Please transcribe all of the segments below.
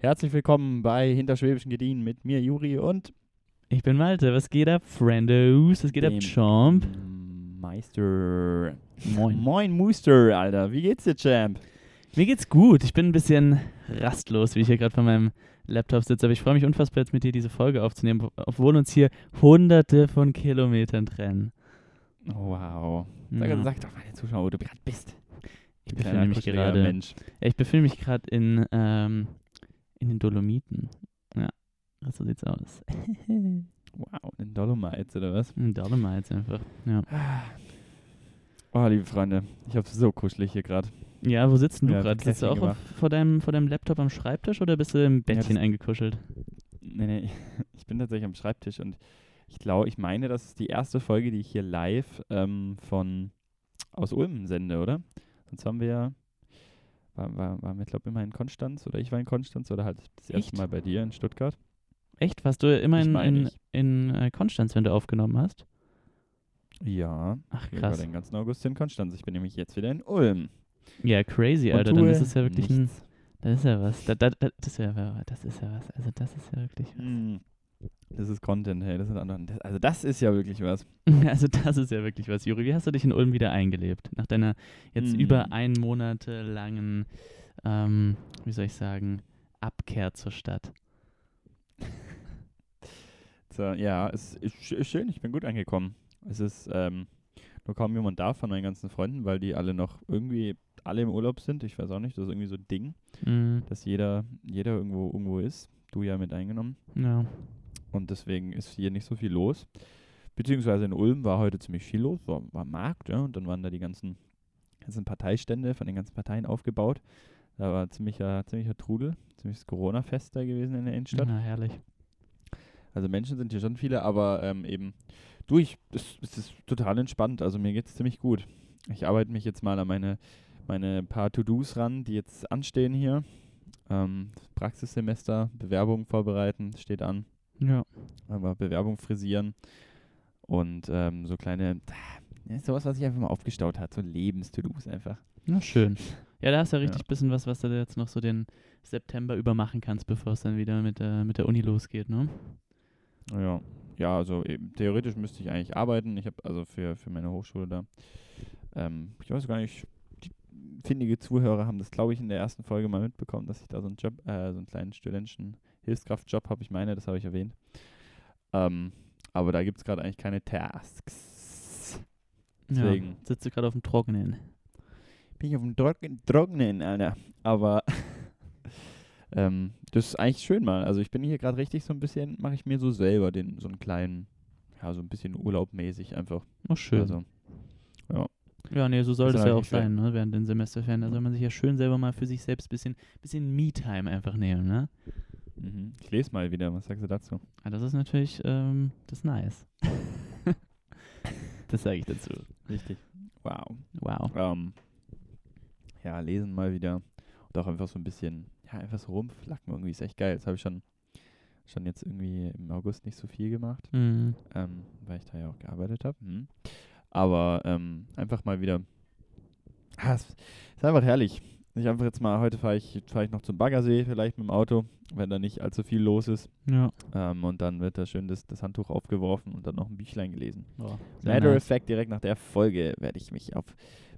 Herzlich willkommen bei Hinterschwäbischen Gediehen mit mir, Juri und Ich bin Malte, was geht ab, Friendos? Was geht ab, Champ? Meister. Moin. Moin, Mooster, Alter. Wie geht's dir, Champ? Mir geht's gut. Ich bin ein bisschen rastlos, wie ich hier gerade vor meinem Laptop sitze. Aber ich freue mich unfassbar, jetzt mit dir diese Folge aufzunehmen, obwohl uns hier hunderte von Kilometern trennen. Wow. Sag, Ja. sag doch mal den Zuschauern, wo du gerade bist. Ich Du befinde mich gerade Mensch. Ich befinde mich gerade in, ähm, in den Dolomiten. Ja, so sieht's aus. Wow, in Dolomites oder was? In Dolomites einfach. Ja. Oh, liebe Freunde, ich hab's so kuschelig hier gerade. ja, wo sitzt denn du Ja, gerade? Sitzt du auch auf, vor, deinem, vor deinem Laptop am Schreibtisch oder bist du im Bettchen das- eingekuschelt? Nee, nee, ich bin tatsächlich am Schreibtisch und ich glaube, ich meine, das ist die erste Folge, die ich hier live ähm, von aus Ulm sende, oder? Sonst haben wir ja, war, war, waren wir, glaube ich, immer in Konstanz oder ich war in Konstanz oder halt das erste Echt? Mal bei dir in Stuttgart. Echt? Warst du immer in, in, ich. in äh, Konstanz, wenn du aufgenommen hast? Ja, Ach, ich war krass. den ganzen August in Konstanz. Ich bin nämlich jetzt wieder in Ulm. Ja, crazy, Alter. Dann ist es ja wirklich ein. nichts. Das ist ja was. Da, da, da, das, ist ja, das ist ja was. Also, das ist ja wirklich was. Das ist Content, hey. Das sind andere, das, also das ist ja wirklich was. Also, das ist ja wirklich was. Juri, wie hast du dich in Ulm wieder eingelebt? Nach deiner jetzt Hm. über ein Monate langen, ähm, wie soll ich sagen, Abkehr zur Stadt. So, ja, es ist, ist schön, ich bin gut angekommen. Es ist ähm, nur kaum jemand da von meinen ganzen Freunden, weil die alle noch irgendwie alle im Urlaub sind. Ich weiß auch nicht, das ist irgendwie so ein Ding, Mhm. dass jeder, jeder irgendwo irgendwo ist. Du ja mit eingenommen. Ja. Und deswegen ist hier nicht so viel los. Beziehungsweise in Ulm war heute ziemlich viel los, war, war Markt, ja, und dann waren da die ganzen, ganzen Parteistände von den ganzen Parteien aufgebaut. Da war ziemlicher, ziemlicher Trudel, ziemliches Corona-Fest da gewesen in der Innenstadt. Na, herrlich. Also Menschen sind hier schon viele, aber ähm, eben durch, das ist total entspannt. Also mir geht es ziemlich gut. Ich arbeite mich jetzt mal an meine, meine paar To-Dos ran, die jetzt anstehen hier. Ähm, Praxissemester, Bewerbung vorbereiten, steht an. Ja. Aber Bewerbung frisieren und ähm, so kleine, ja, sowas, was sich einfach mal aufgestaut hat, so Lebens-To-Dos einfach. Na, schön. Ja, da hast du ja Ja. richtig bisschen was, was du jetzt noch so den September über machen kannst, bevor es dann wieder mit der, mit der Uni losgeht, ne? Ja, ja, also eben, theoretisch müsste ich eigentlich arbeiten. Ich habe also für, für meine Hochschule da, ähm, ich weiß gar nicht, die findige Zuhörer haben das, glaube ich, in der ersten Folge mal mitbekommen, dass ich da so einen Job, äh, so einen kleinen studentischen Hilfskraftjob habe. Ich meine, das habe ich erwähnt. Ähm, aber da gibt es gerade eigentlich keine Tasks. Deswegen. Ja, sitzt du gerade auf dem Trockenen. Bin ich auf dem Trocken- Trocknen, Alter. Aber ähm, das ist eigentlich schön mal. Also ich bin hier gerade richtig so ein bisschen, mache ich mir so selber den, so einen kleinen, ja, so ein bisschen urlaubmäßig einfach. Oh, schön. Also, ja, nee, so soll ist das ja auch sein, ne? Während den Semesterferien. Da soll man sich ja schön selber mal für sich selbst ein bisschen, bisschen Me-Time einfach nehmen, ne? Mhm. ich lese mal wieder, was sagst du dazu? Ah, das ist natürlich, ähm, das ist nice. das sage ich dazu. Richtig. Wow. Wow. Ähm, ja, lesen mal wieder. Und auch einfach so ein bisschen, ja, einfach so rumflacken irgendwie ist echt geil. Das habe ich schon, schon jetzt irgendwie im August nicht so viel gemacht. Mhm. ähm, weil ich da ja auch gearbeitet habe. Hm. Aber ähm, einfach mal wieder. Ah, es ist einfach herrlich. Ich einfach jetzt mal, heute fahre ich, fahr ich noch zum Baggersee, vielleicht mit dem Auto, wenn da nicht allzu viel los ist. Ja. Ähm, und dann wird da schön das, das Handtuch aufgeworfen und dann noch ein Büchlein gelesen. Oh, Matter of fact, direkt nach der Folge werde ich mich auf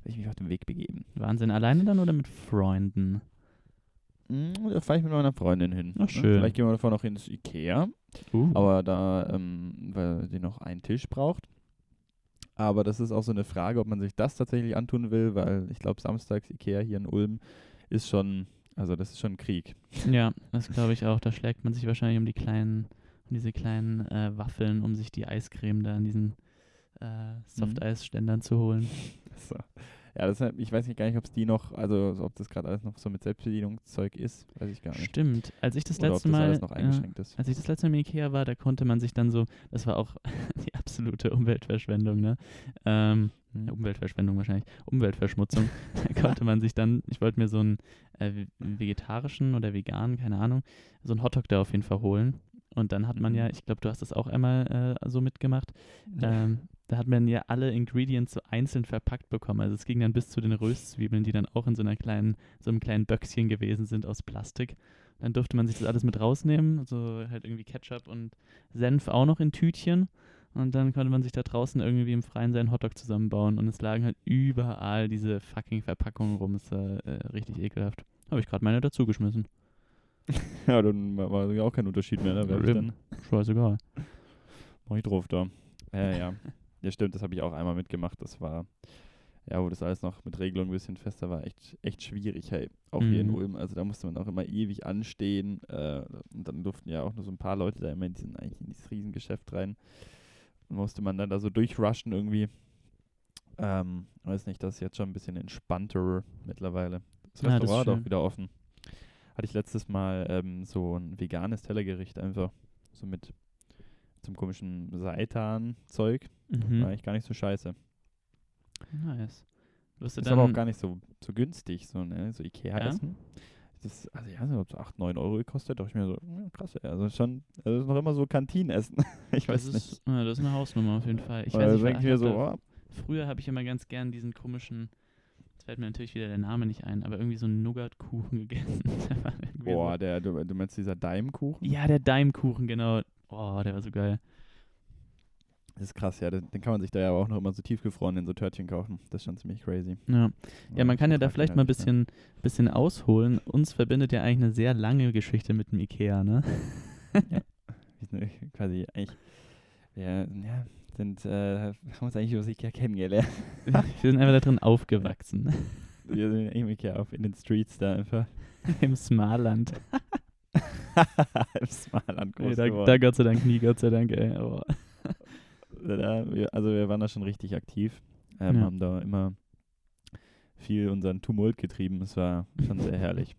werde ich mich auf den Weg begeben. Wahnsinn. Alleine dann oder mit Freunden? Hm, da fahre ich mit meiner Freundin hin. Ach, ne? schön. Vielleicht gehen wir davor noch ins Ikea. Uh. aber da, ähm, weil sie noch einen Tisch braucht. Aber das ist auch so eine Frage, ob man sich das tatsächlich antun will, weil ich glaube, samstags Ikea hier in Ulm ist schon, also das ist schon ein Krieg. Ja, das glaube ich auch. Da schlägt man sich wahrscheinlich um die kleinen, um diese kleinen äh, Waffeln, um sich die Eiscreme da an diesen äh, Softeisständern zu holen. So. Ja, das, ich weiß nicht gar nicht, ob es die noch, also ob das gerade alles noch so mit Selbstbedienungszeug ist, weiß ich gar nicht. Stimmt. Als ich das Oder ob letzte das Mal, alles noch äh, ist. als ich das letzte Mal im Ikea war, da konnte man sich dann so, das war auch die absolute Umweltverschwendung, ne? Ähm, Hm. ja, Umweltverschwendung wahrscheinlich, Umweltverschmutzung. da konnte man sich dann, ich wollte mir so einen äh, ve- vegetarischen oder veganen, keine Ahnung, so einen Hotdog da auf jeden Fall holen. Und dann hat man ja, ich glaube, du hast das auch einmal äh, so mitgemacht, ähm, da hat man ja alle Ingredients so einzeln verpackt bekommen. Also es ging dann bis zu den Röstzwiebeln, die dann auch in so einer kleinen, so einem kleinen Böckschen gewesen sind aus Plastik. Dann durfte man sich das alles mit rausnehmen, also halt irgendwie Ketchup und Senf auch noch in Tütchen. Und dann konnte man sich da draußen irgendwie im Freien seinen Hotdog zusammenbauen. Und es lagen halt überall diese fucking Verpackungen rum. Es war äh, richtig ekelhaft. Habe ich gerade meine dazugeschmissen. ja, dann war, ja auch kein Unterschied mehr. Dann Scheißegal. mach ich drauf da. Ja, ja. Ja, stimmt, das habe ich auch einmal mitgemacht. Das war, ja, wo das alles noch mit Regelung ein bisschen fester war, echt, echt schwierig, hey. Auch hier in Mhm. Ulm. Also da musste man auch immer ewig anstehen. Äh, und dann durften ja auch nur so ein paar Leute da immer in, diesen, eigentlich in dieses Riesengeschäft rein. Und musste man dann da so durchrushen irgendwie. Ähm, weiß nicht, das ist jetzt schon ein bisschen entspannter mittlerweile. Das Ja, das Restaurant hat auch wieder offen. Hatte ich letztes Mal ähm, so ein veganes Tellergericht einfach. So mit zum komischen Seitan-Zeug. War Mhm. eigentlich gar nicht so scheiße. Nice. Wirst du Ist aber auch gar nicht so, so günstig, so, ne? So Ikea-Essen. Ja? Das, also ich weiß nicht, ob es 8, 9 Euro gekostet. Doch ich mir so, ja, krass, also schon, also das ist noch immer so Kantinenessen. ich weiß das nicht. ist, ja, das ist eine Hausnummer auf jeden Fall. Ich weiß nicht, ich mir so, oh, Früher habe ich immer ganz gern diesen komischen, jetzt fällt mir natürlich wieder der Name nicht ein, aber irgendwie so einen Nougat-Kuchen gegessen. Der war boah, so, der, du, du meinst dieser Daimkuchen? ja, der Daimkuchen, genau. Oh, der war so geil. Das ist krass, ja. Den, den kann man sich da ja auch noch immer so tiefgefroren in so Törtchen kaufen. Das ist schon ziemlich crazy. Ja, ja man kann ja da vielleicht mal ein bisschen, bisschen ausholen. Uns verbindet ja eigentlich eine sehr lange Geschichte mit dem Ikea, ne? Wir sind quasi eigentlich, wir ja, sind, äh, haben uns eigentlich über Ikea kennengelernt. Wir sind einfach da drin aufgewachsen. Wir sind eigentlich im Ikea auf in den Streets da einfach. Im Smarland. Im Smarland Ey, groß da, geworden. da Gott sei Dank nie, Gott sei Dank, ey. Aber, Da, also wir waren da schon richtig aktiv. Ähm, Ja. Haben da immer viel unseren Tumult getrieben. Es war schon sehr herrlich.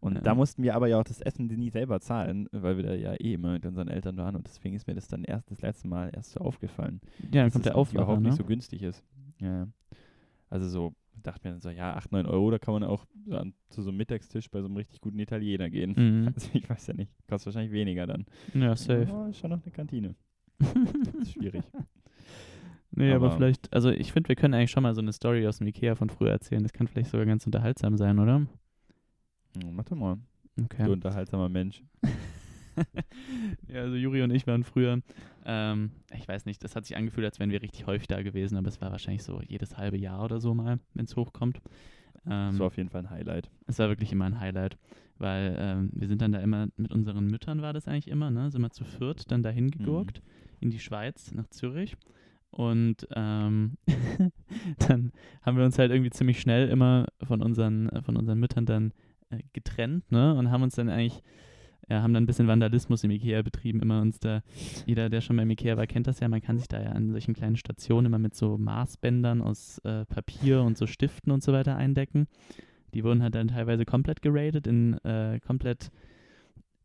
Und Ja. da mussten wir aber ja auch das Essen nie selber zahlen, weil wir da ja eh immer mit unseren Eltern waren. Und deswegen ist mir das dann erst das letzte Mal erst so aufgefallen. ja, dann dass kommt es der Aufwacher, überhaupt ne? nicht so günstig ist. Ja. Also so, dachte mir dann so, ja, 8, 9 Euro, da kann man auch so an, zu so einem Mittagstisch bei so einem richtig guten Italiener gehen. Mhm. Also ich weiß ja nicht, kostet wahrscheinlich weniger dann. Ja, safe. Oh, ist schon noch eine Kantine. Ist schwierig. Nee, aber, Aber- vielleicht, also ich finde, wir können eigentlich schon mal so eine Story aus dem Ikea von früher erzählen. Das kann vielleicht sogar ganz unterhaltsam sein, oder? Hm, Mach doch mal. Okay. Du unterhaltsamer Mensch. ja, also Juri und ich waren früher, ähm, ich weiß nicht, das hat sich angefühlt, als wären wir richtig häufig da gewesen, aber es war wahrscheinlich so jedes halbe Jahr oder so mal, wenn es hochkommt. Ähm, Das war auf jeden Fall ein Highlight. es war wirklich immer ein Highlight, weil ähm, wir sind dann da immer, mit unseren Müttern war das eigentlich immer, ne, sind wir zu viert dann dahin gegurkt, in die Schweiz, nach Zürich. Und ähm, dann haben wir uns halt irgendwie ziemlich schnell immer von unseren, von unseren Müttern dann äh, getrennt, ne? Und haben uns dann eigentlich, ja, haben dann ein bisschen Vandalismus im Ikea betrieben, immer uns da, jeder, der schon beim Ikea war, kennt das ja, man kann sich da ja an solchen kleinen Stationen immer mit so Maßbändern aus äh, Papier und so Stiften und so weiter eindecken. Die wurden halt dann teilweise komplett geradet, in äh, komplett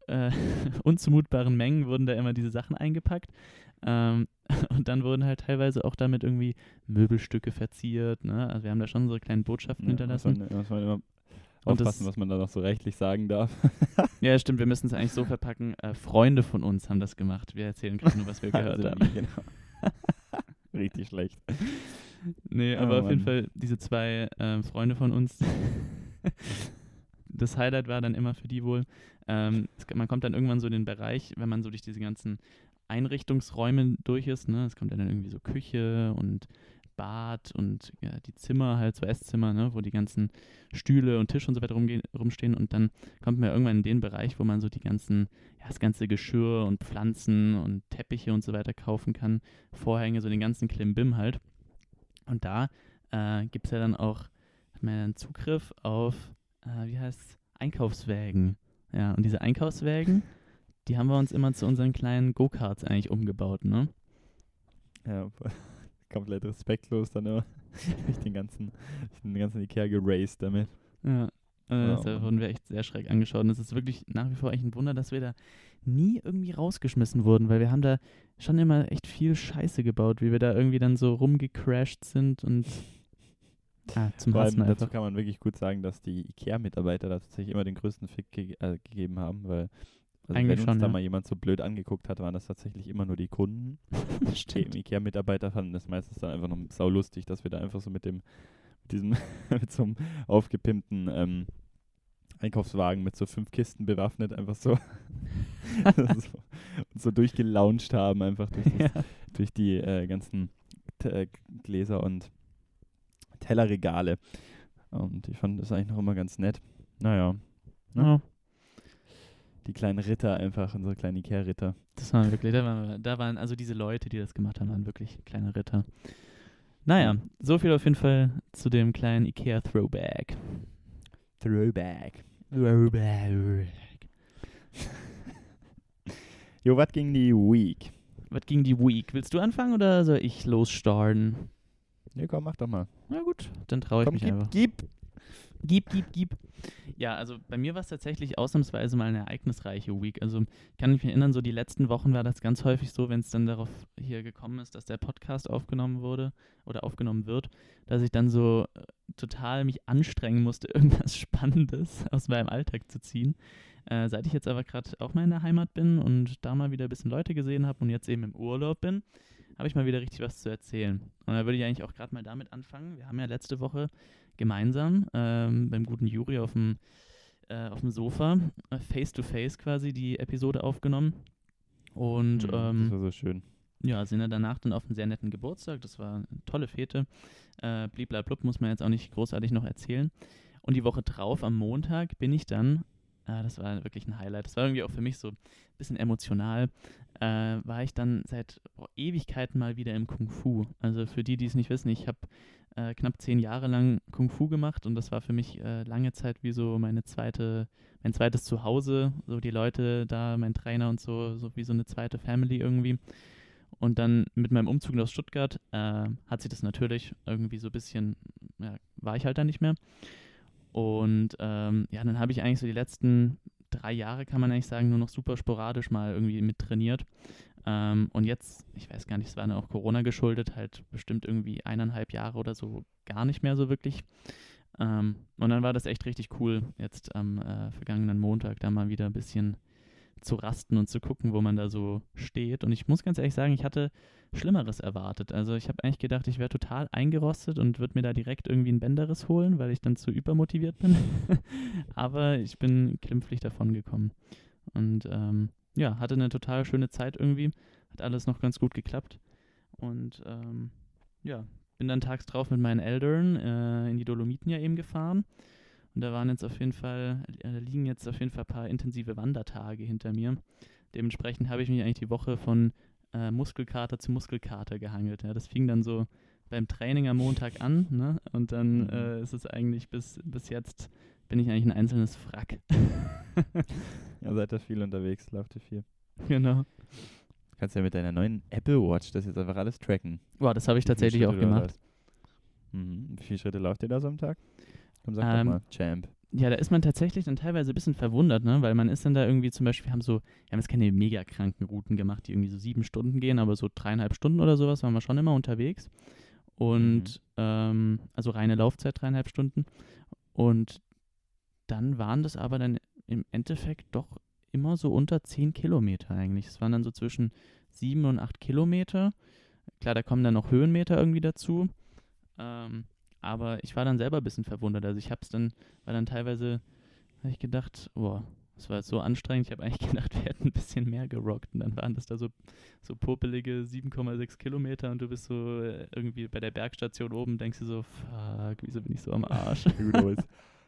äh, unzumutbaren Mengen wurden da immer diese Sachen eingepackt. Ähm, und dann wurden halt teilweise auch damit irgendwie Möbelstücke verziert. Ne? Also wir haben da schon unsere kleinen Botschaften Ja, hinterlassen. Muss man, muss man immer Und das- aufpassen, was man da noch so rechtlich sagen darf. Ja, stimmt, wir müssen es eigentlich so verpacken. Äh, Freunde von uns haben das gemacht. Wir erzählen gerade nur, was wir gehört haben. genau. Richtig schlecht. Nee, Oh, aber auf jeden. Fall diese zwei ähm, Freunde von uns. das Highlight war dann immer für die wohl, ähm, es, man kommt dann irgendwann so in den Bereich, wenn man so durch diese ganzen Einrichtungsräume durch ist, ne, es kommt dann irgendwie so Küche und Bad und ja, die Zimmer, halt so Esszimmer, ne, wo die ganzen Stühle und Tische und so weiter rumstehen und dann kommt man irgendwann in den Bereich, wo man so die ganzen, ja, das ganze Geschirr und Pflanzen und Teppiche und so weiter kaufen kann, Vorhänge, so den ganzen Klimbim halt. Und da äh, gibt es ja dann auch, hat man ja dann Zugriff auf, äh, wie heißt Einkaufswägen. Ja, und diese Einkaufswägen, die haben wir uns immer zu unseren kleinen Go-Karts eigentlich umgebaut, ne? Ja, komplett respektlos dann immer. ich den ganzen, ich den ganzen Ikea geraced damit. Ja. Ja, da wurden wir echt sehr schräg angeschaut. Und es ist wirklich nach wie vor echt ein Wunder, dass wir da nie irgendwie rausgeschmissen wurden, weil wir haben da schon immer echt viel Scheiße gebaut, wie wir da irgendwie dann so rumgecrashed sind und ah, zum Vor allem Hassen dazu kann man wirklich gut sagen, dass die Ikea-Mitarbeiter da tatsächlich immer den größten Fick ge äh, gegeben haben, weil also Eigentlich wenn uns schon, da ja. mal jemand so blöd angeguckt hat, waren das tatsächlich immer nur die Kunden. Die. Ikea-Mitarbeiter fanden das meistens dann einfach noch saulustig, dass wir da einfach so mit dem, mit diesem, mit so einem aufgepimpten ähm, Einkaufswagen mit so fünf Kisten bewaffnet, einfach so, so, so durchgelauncht haben, einfach durch, das, Ja. durch die äh, ganzen T äh, Gläser und Tellerregale. Und ich fand das eigentlich noch immer ganz nett. Naja, Ja. Die kleinen Ritter einfach, unsere kleinen Ikea-Ritter. Das waren wirklich, da waren, da waren, also diese Leute, die das gemacht haben, waren wirklich kleine Ritter. Naja, so viel auf jeden Fall zu dem kleinen Ikea-Throwback. Throwback. Throwback. Jo, was ging die Week? Was ging die Week? Willst du anfangen oder soll ich losstarten? Ja, komm, mach doch mal. Na gut, dann traue ich Komm, mich gib, einfach. gib. Gib, gib, gib. Ja, also bei mir war es tatsächlich ausnahmsweise mal eine ereignisreiche Week. Also ich kann mich erinnern, so die letzten Wochen war das ganz häufig so, wenn es dann darauf hier gekommen ist, dass der Podcast aufgenommen wurde oder aufgenommen wird, dass ich dann so äh, total mich anstrengen musste, irgendwas Spannendes aus meinem Alltag zu ziehen. Äh, seit ich jetzt aber gerade auch mal in der Heimat bin und da mal wieder ein bisschen Leute gesehen habe und jetzt eben im Urlaub bin, habe ich mal wieder richtig was zu erzählen. Und da würde ich eigentlich auch gerade mal damit anfangen. Wir haben ja letzte Woche gemeinsam ähm, beim guten Juri auf dem, äh, auf dem Sofa, äh, face to face quasi, die Episode aufgenommen. Und Hm, ähm, das war so schön. ja, sind ja danach dann auf einen sehr netten Geburtstag. Das war eine tolle Fete. Äh, bliblablub muss man jetzt auch nicht großartig noch erzählen. Und die Woche drauf, am Montag, bin ich dann, äh, das war wirklich ein Highlight, das war irgendwie auch für mich so ein bisschen emotional, äh, war ich dann seit boah, Ewigkeiten mal wieder im Kung Fu. Also für die, die es nicht wissen, ich habe äh, knapp zehn Jahre lang Kung Fu gemacht und das war für mich äh, lange Zeit wie so meine zweite, mein zweites Zuhause, so die Leute da, mein Trainer und so, so wie so eine zweite Family irgendwie. Und dann mit meinem Umzug aus Stuttgart äh, hat sich das natürlich irgendwie so ein bisschen, ja, war ich halt da nicht mehr. Und ähm, ja, dann habe ich eigentlich so die letzten drei Jahre, kann man eigentlich sagen, nur noch super sporadisch mal irgendwie mit trainiert. Ähm, und jetzt, ich weiß gar nicht, es war dann auch Corona geschuldet, halt bestimmt irgendwie eineinhalb Jahre oder so gar nicht mehr so wirklich. Ähm, und dann war das echt richtig cool, jetzt am äh, vergangenen Montag da mal wieder ein bisschen zu rasten und zu gucken, wo man da so steht. Und ich muss ganz ehrlich sagen, ich hatte Schlimmeres erwartet. Also ich habe eigentlich gedacht, ich wäre total eingerostet und würde mir da direkt irgendwie ein Bänderriss holen, weil ich dann zu übermotiviert bin. Aber ich bin klimpflich davon gekommen. Und ähm, ja, hatte eine total schöne Zeit irgendwie. Hat alles noch ganz gut geklappt. Und ähm, ja, bin dann tags drauf mit meinen Eltern äh, in die Dolomiten ja eben gefahren. Und da waren jetzt auf jeden Fall, äh, liegen jetzt auf jeden Fall ein paar intensive Wandertage hinter mir. Dementsprechend habe ich mich eigentlich die Woche von äh, Muskelkater zu Muskelkater gehangelt. Ja. Das fing dann so beim Training am Montag an, ne? Und dann Mhm. äh, ist es eigentlich bis, bis jetzt bin ich eigentlich ein einzelnes Frack. Ja, seid da viel unterwegs, lauft ihr viel. genau. Du kannst ja mit deiner neuen Apple Watch das jetzt einfach alles tracken. Boah, das habe ich tatsächlich auch gemacht. Mhm. Wie viele Schritte lauft ihr da so am Tag? Komm, sag Ähm, doch mal, Champ. Ja, da ist man tatsächlich dann teilweise ein bisschen verwundert, ne? Weil man ist dann da irgendwie zum Beispiel, wir haben so, wir haben jetzt keine mega kranken Routen gemacht, die irgendwie so sieben Stunden gehen, aber so dreieinhalb Stunden oder sowas waren wir schon immer unterwegs. Und ähm, also reine Laufzeit dreieinhalb Stunden. Und dann waren das aber dann im Endeffekt doch immer so unter zehn Kilometer eigentlich. Es waren dann so zwischen sieben und acht Kilometer. Klar, da kommen dann noch Höhenmeter irgendwie dazu. Ähm, aber ich war dann selber ein bisschen verwundert. Also ich habe es dann, war dann teilweise, habe ich gedacht, boah, das war jetzt so anstrengend. Ich habe eigentlich gedacht, wir hätten ein bisschen mehr gerockt. Und dann waren das da so, so popelige 7,6 Kilometer und du bist so äh, irgendwie bei der Bergstation oben, denkst du so, fuck, wieso bin ich so am Arsch?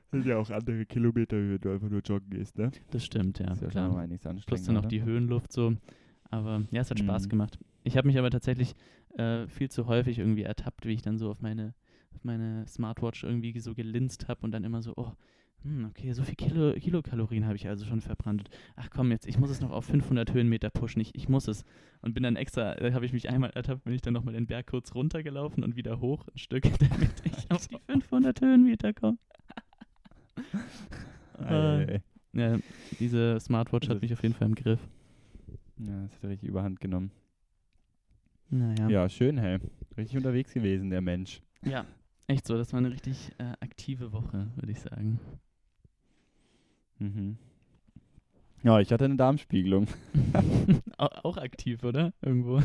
Es sind ja auch andere Kilometer, wenn du einfach nur joggen gehst, ne? Das stimmt, ja, ist ja schon klar. mal einiges Plus anstrengender. dann noch die Höhenluft so. Aber ja, es hat Spaß Mhm. gemacht. Ich habe mich aber tatsächlich äh, viel zu häufig irgendwie ertappt, wie ich dann so auf meine, meine Smartwatch irgendwie so gelinst habe und dann immer so, oh, hm, okay, so viel Kilo, Kilokalorien habe ich also schon verbrannt. Ach komm, jetzt, ich muss es noch auf 500 Höhenmeter pushen, ich, ich muss es. Und bin dann extra, da habe ich mich einmal ertappt, bin ich dann nochmal den Berg kurz runtergelaufen und wieder hoch ein Stück, damit ich auf die 500 Höhenmeter komme. Ei. Ja, diese Smartwatch Also hat mich auf jeden Fall im Griff. Ja, das hat er richtig überhand genommen. Naja. Ja, schön, hey. Richtig unterwegs gewesen, der Mensch. Ja, echt so. Das war eine richtig äh, aktive Woche, würde ich sagen. Mhm. Ja, ich hatte eine Darmspiegelung. Au auch aktiv, oder? Irgendwo.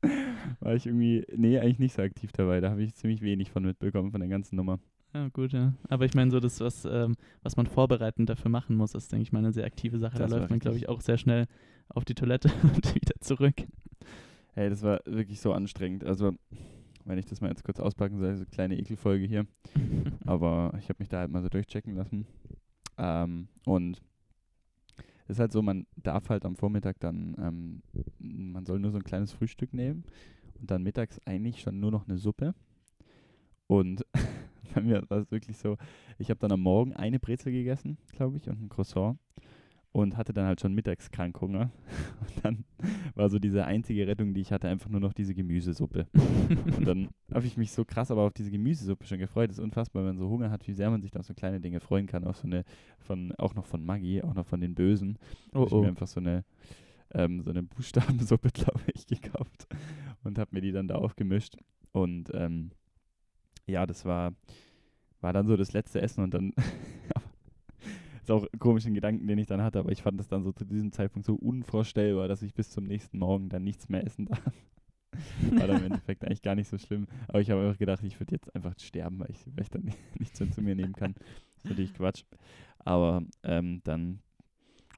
War ich irgendwie, nee, eigentlich nicht so aktiv dabei. Da habe ich ziemlich wenig von mitbekommen, von der ganzen Nummer. Ja, gut, ja. Aber ich meine, so das, was, ähm, was man vorbereitend dafür machen muss, ist, denke ich mal, eine sehr aktive Sache. Das da läuft man, glaube ich, auch sehr schnell auf die Toilette und wieder zurück. Hey, das war wirklich so anstrengend. Also, wenn ich das mal jetzt kurz auspacken soll, so eine kleine Ekelfolge hier. Aber ich habe mich da halt mal so durchchecken lassen. Ähm, und es ist halt so, man darf halt am Vormittag dann, ähm, man soll nur so ein kleines Frühstück nehmen und dann mittags eigentlich schon nur noch eine Suppe. Und bei mir war es wirklich so, ich habe dann am Morgen eine Brezel gegessen, glaube ich, und ein Croissant und hatte dann halt schon mittags Krankhunger. Und dann war so diese einzige Rettung, die ich hatte, einfach nur noch diese Gemüsesuppe. Und dann habe ich mich so krass aber auf diese Gemüsesuppe schon gefreut. Das ist unfassbar, wenn man so Hunger hat, wie sehr man sich auf so kleine Dinge freuen kann. Auch so eine, von, auch noch von Maggi, auch noch von den Bösen. Oh, Habe ich mir oh. einfach so eine, ähm, so eine Buchstabensuppe, glaube ich, gekauft und habe mir die dann da aufgemischt. Und ähm, ja, das war, war dann so das letzte Essen und dann ist auch komischen Gedanken, den ich dann hatte, aber ich fand es dann so zu diesem Zeitpunkt so unvorstellbar, dass ich bis zum nächsten Morgen dann nichts mehr essen darf. War dann im Endeffekt eigentlich gar nicht so schlimm. Aber ich habe einfach gedacht, ich würde jetzt einfach sterben, weil ich, weil ich dann nicht- nichts mehr zu mir nehmen kann. Das ist natürlich Quatsch. Aber ähm, dann,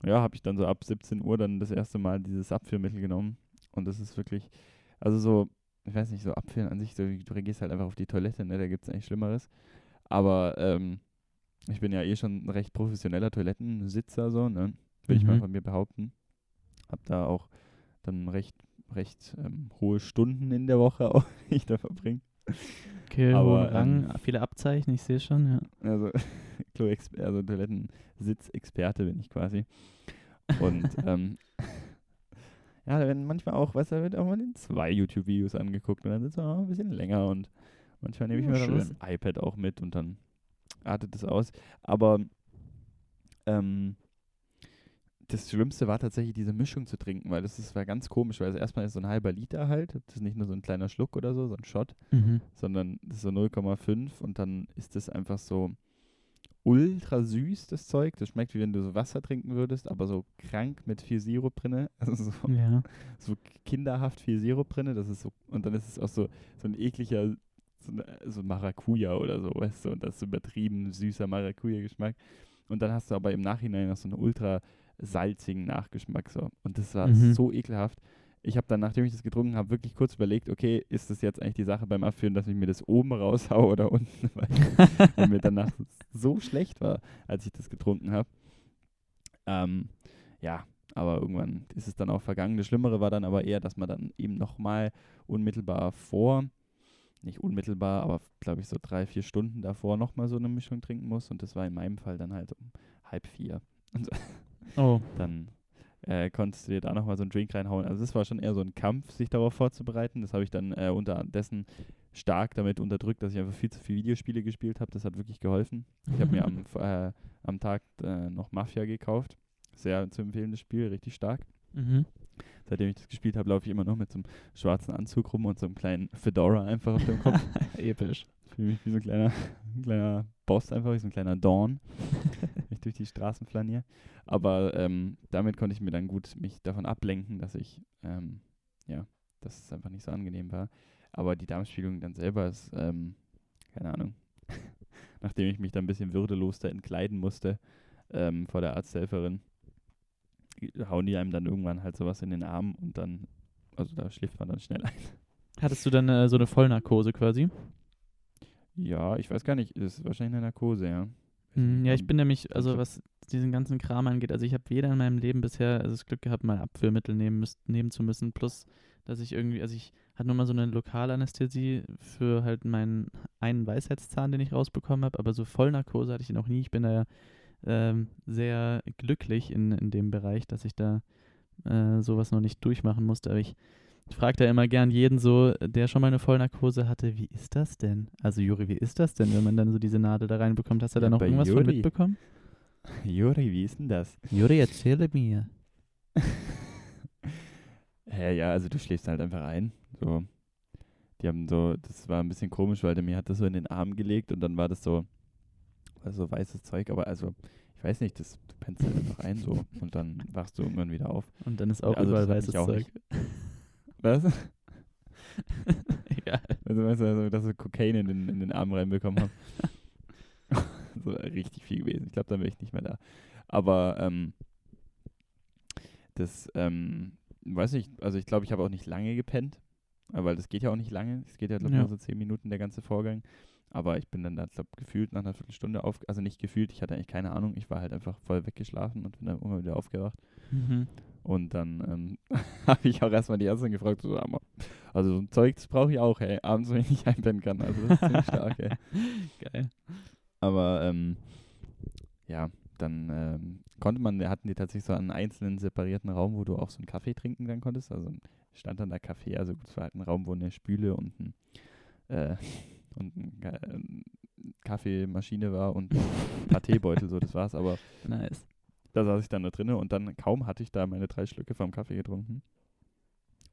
ja, habe ich dann so ab 17 Uhr dann das erste Mal dieses Abführmittel genommen. Und das ist wirklich, also so, ich weiß nicht, so Abführen an sich, so, du gehst halt einfach auf die Toilette, ne? Da gibt es eigentlich Schlimmeres. Aber ähm, ich bin ja eh schon ein recht professioneller Toilettensitzer, so, ne? Will ich mal Mhm. von mir behaupten. Hab da auch dann recht, recht ähm, hohe Stunden in der Woche auch, die ich da verbringe. Okay, Aber, hohen Rang, ähm, viele Abzeichen, ich sehe schon, ja. Also, Klo also Toilettensitzexperte bin ich quasi. Und ähm, ja, da werden manchmal auch, weißt du, da wird auch mal in zwei YouTube-Videos angeguckt und dann sitzt man auch ein bisschen länger und manchmal nehme ich Ja, mir dann das iPad auch mit und dann artet es aus. Aber ähm, das Schlimmste war tatsächlich diese Mischung zu trinken, weil das ist, war ganz komisch, weil es erstmal ist so ein halber Liter halt, das ist nicht nur so ein kleiner Schluck oder so, so ein Shot, Mhm. sondern das ist so 0,5 und dann ist das einfach so ultra süß, das Zeug. Das schmeckt wie wenn du so Wasser trinken würdest, aber so krank mit viel Sirup drinne. Also so, Ja. so kinderhaft viel Sirup drinne. Das ist so, und dann ist es auch so, so ein ekliger, so, eine, so Maracuja oder so, weißt du, und das ist übertrieben süßer Maracuja-Geschmack. Und dann hast du aber im Nachhinein noch so einen ultra salzigen Nachgeschmack so. Und das war Mhm. so ekelhaft. Ich habe dann, nachdem ich das getrunken habe, wirklich kurz überlegt, okay, ist das jetzt eigentlich die Sache beim Abführen, dass ich mir das oben raushau oder unten, weil, weil mir danach so schlecht war, als ich das getrunken habe. Ähm, ja, aber irgendwann ist es dann auch vergangen. Das Schlimmere war dann aber eher, dass man dann eben nochmal unmittelbar vor, nicht unmittelbar, aber glaube ich so drei, vier Stunden davor nochmal so eine Mischung trinken muss. Und das war in meinem Fall dann halt um halb vier. Oh, Dann äh, konntest du dir da nochmal so einen Drink reinhauen. Also das war schon eher so ein Kampf, sich darauf vorzubereiten. Das habe ich dann äh, unterdessen stark damit unterdrückt, dass ich einfach viel zu viele Videospiele gespielt habe. Das hat wirklich geholfen. Ich habe mir am, äh, am Tag äh, noch Mafia gekauft. Sehr zu empfehlendes Spiel, richtig stark. mhm. Seitdem ich das gespielt habe, laufe ich immer noch mit so einem schwarzen Anzug rum und so einem kleinen Fedora einfach auf dem Kopf. Episch. Fühle mich wie so ein kleiner, ein kleiner Boss einfach, wie so ein kleiner Dawn, wenn ich durch die Straßen flaniere. Aber ähm, damit konnte ich mir dann gut mich davon ablenken, dass ich, ähm, ja, dass es einfach nicht so angenehm war. Aber die Darmspiegelung dann selber ist, ähm, keine Ahnung, nachdem ich mich dann ein bisschen würdelos da entkleiden musste ähm, vor der Arzthelferin, hauen die einem dann irgendwann halt sowas in den Arm und dann, also da schläft man dann schnell ein. Hattest du dann äh, so eine Vollnarkose quasi? Ja, ich weiß gar nicht, das ist wahrscheinlich eine Narkose, ja. Nicht, Ja, ich bin nämlich, ich also was diesen ganzen Kram angeht, also ich habe weder in meinem Leben bisher also das Glück gehabt, mal Abführmittel nehmen, müß, nehmen zu müssen, plus, dass ich irgendwie, also ich hatte nur mal so eine Lokalanästhesie für halt meinen einen Weisheitszahn, den ich rausbekommen habe, aber so Vollnarkose hatte ich noch nie. Ich bin da ja ähm, sehr glücklich in, in dem Bereich, dass ich da äh, sowas noch nicht durchmachen musste, aber ich frage da immer gern jeden so, der schon mal eine Vollnarkose hatte, wie ist das denn? Also Juri, wie ist das denn, wenn man dann so diese Nadel da reinbekommt? Hast du da Ja, noch bei irgendwas von Juri. mitbekommen? Juri, wie ist denn das? Juri, erzähle mir. Hä, ja, also du schläfst halt einfach ein. So. Die haben so, das war ein bisschen komisch, weil der mir hat das so in den Arm gelegt und dann war das so, war so weißes Zeug, aber also, ich weiß nicht, das, du pennst halt einfach ein so und dann wachst du irgendwann wieder auf. Und dann ist auch Also, überall weißes Zeug. nicht- Was? Egal. Also weißt du, also, dass ich Kokain in den, in den Arm reinbekommen habe. so richtig viel gewesen. Ich glaube, dann wäre ich nicht mehr da. Aber ähm, das, ähm, weiß nicht, also ich glaube, ich habe auch nicht lange gepennt, weil das geht ja auch nicht lange. Es geht ja, glaube ich, Ja. nur so zehn Minuten der ganze Vorgang. Aber ich bin dann da, glaube gefühlt nach einer Viertelstunde auf, also nicht gefühlt, ich hatte eigentlich keine Ahnung. Ich war halt einfach voll weggeschlafen und bin dann immer wieder aufgewacht. Mhm. Und dann ähm, habe ich auch erstmal die Ärztin gefragt, so, also so ein Zeug, das brauche ich auch, hey, abends, wenn ich nicht einpennen kann. Also das ist ziemlich stark, ey. Geil. Aber ähm, ja, dann ähm, konnte man, hatten die tatsächlich so einen einzelnen separierten Raum, wo du auch so einen Kaffee trinken dann konntest. Also stand dann da Kaffee, also gut, es war halt ein Raum, wo eine Spüle und ein äh, und ein, ähm, Kaffeemaschine war und ein paar Teebeutel, so das war's. Aber Nice. da saß ich dann da drinnen und dann kaum hatte ich da meine drei Schlücke vom Kaffee getrunken.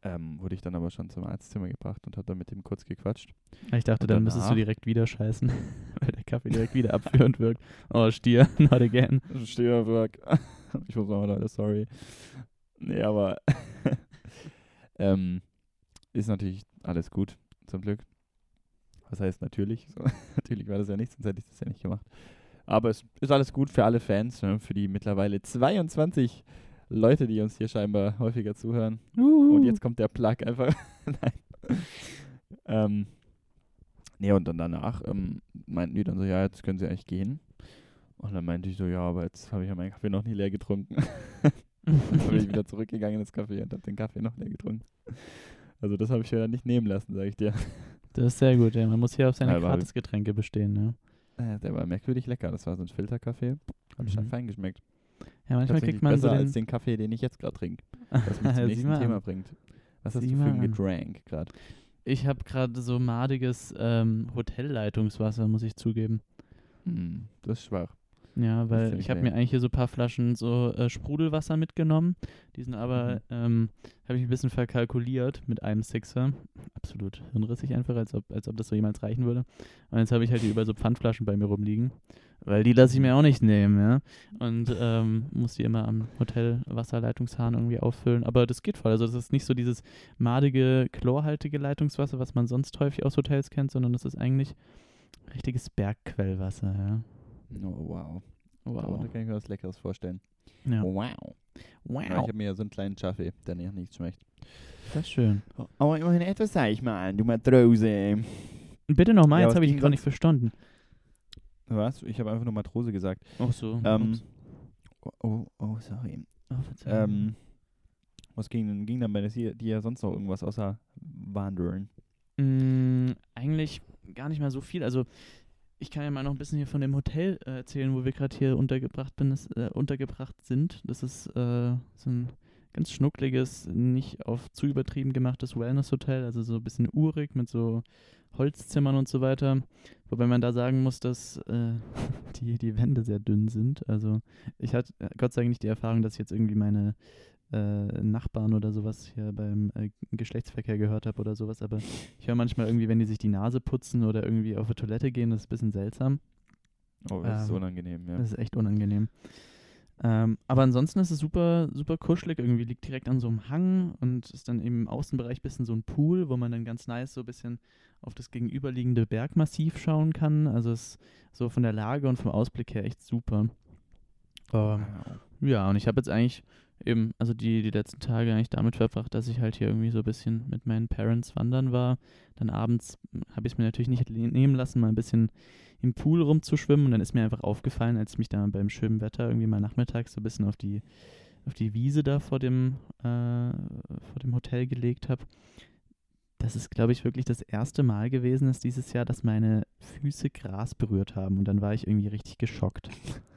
Ähm, wurde ich dann aber schon zum Arztzimmer gebracht und habe dann mit dem kurz gequatscht. Ich dachte, Und dann müsstest du direkt wieder scheißen, weil der Kaffee direkt wieder abführend wirkt. Oh, Stier, not again. Auf Work. Ich muss mal Leute, sorry. Nee, aber ähm, ist natürlich alles gut, zum Glück. Was heißt natürlich? So, natürlich war das ja nicht, sonst hätte ich das ja nicht gemacht. Aber es ist alles gut für alle Fans, ne? für die mittlerweile 22 Leute, die uns hier scheinbar häufiger zuhören. Und jetzt kommt der Plug einfach. Nein. Ähm, nee, und dann danach ähm, meinten die dann so, ja, jetzt können sie eigentlich gehen. Und dann meinte ich so, ja, aber jetzt habe ich ja meinen Kaffee noch nie leer getrunken. dann bin ich wieder zurückgegangen ins Café und habe den Kaffee noch leer getrunken. Also das habe ich mir dann nicht nehmen lassen, sage ich dir. Das ist sehr gut, ja. Man muss hier auf seine Ja, war- Gratisgetränke bestehen, ne? Äh, der war merkwürdig lecker. Das war so ein Filterkaffee. Hat schon Mhm. fein geschmeckt. Ja, manchmal kriegt man besser so den, als den Kaffee, den ich jetzt gerade trinke. Was mich zum nächsten Thema bringt. Was hast du für ein. Getränk gerade? Ich habe gerade so madiges ähm, Hotelleitungswasser, muss ich zugeben. Hm, das ist schwach. Ja, weil ich habe mir eigentlich hier so ein paar Flaschen so äh, Sprudelwasser mitgenommen. Die sind aber, Mhm. ähm, habe ich ein bisschen verkalkuliert mit einem Sixer. Absolut hirnrissig einfach, als ob, als ob das so jemals reichen würde. Und jetzt habe ich halt hier über so Pfandflaschen bei mir rumliegen. Weil die lasse ich mir auch nicht nehmen, ja. Und ähm, muss die immer am Hotel Wasserleitungshahn irgendwie auffüllen. Aber das geht voll. Also das ist nicht so dieses madige, chlorhaltige Leitungswasser, was man sonst häufig aus Hotels kennt, sondern das ist eigentlich richtiges Bergquellwasser, ja. Oh, wow. Wow. Darunter kann ich mir was Leckeres vorstellen. Ja. Wow. Ja, ich Wow. habe mir ja so einen kleinen Kaffee, der nach nichts schmeckt. Das ist schön. Aber immerhin etwas sag ich mal, du Matrose. Bitte nochmal, Ja, jetzt habe ich ging gar nicht verstanden. Was? Ich habe einfach nur Matrose gesagt. Ach so. Ähm, oh, oh, oh, sorry. Oh. Ähm, was ging denn, ging dann bei dir, dir sonst noch irgendwas außer Wandern? Mm, eigentlich gar nicht mal so viel. Also ich kann ja mal noch ein bisschen hier von dem Hotel äh, erzählen, wo wir gerade hier untergebracht, bin, das, äh, untergebracht sind. Das ist äh, so ein ganz schnuckliges, nicht auf zu übertrieben gemachtes Wellness-Hotel, also so ein bisschen urig mit so Holzzimmern und so weiter. Wobei man da sagen muss, dass äh, die, die Wände sehr dünn sind. Also ich hatte äh, Gott sei Dank nicht die Erfahrung, dass ich jetzt irgendwie meine äh, Nachbarn oder sowas hier beim äh, Geschlechtsverkehr gehört habe oder sowas, aber ich höre manchmal irgendwie, wenn die sich die Nase putzen oder irgendwie auf die Toilette gehen, das ist ein bisschen seltsam. Oh, das ist Ähm, unangenehm, ja. Das ist echt unangenehm. Ähm, aber ansonsten ist es super, super kuschelig. Irgendwie liegt direkt an so einem Hang und ist dann im Außenbereich ein bisschen so ein Pool, wo man dann ganz nice so ein bisschen auf das gegenüberliegende Bergmassiv schauen kann. Also es ist so von der Lage und vom Ausblick her echt super. Ähm, ja, und ich habe jetzt eigentlich eben, also die, die letzten Tage eigentlich damit verbracht, dass ich halt hier irgendwie so ein bisschen mit meinen Parents wandern war. Dann abends habe ich es mir natürlich nicht nehmen lassen, mal ein bisschen im Pool rumzuschwimmen. Und dann ist mir einfach aufgefallen, als ich mich da beim schönen Wetter irgendwie mal nachmittags so ein bisschen auf die, auf die Wiese da vor dem, äh, vor dem Hotel gelegt habe. Das ist, glaube ich, wirklich das erste Mal gewesen ist dieses Jahr, dass meine Füße Gras berührt haben. Und dann war ich irgendwie richtig geschockt.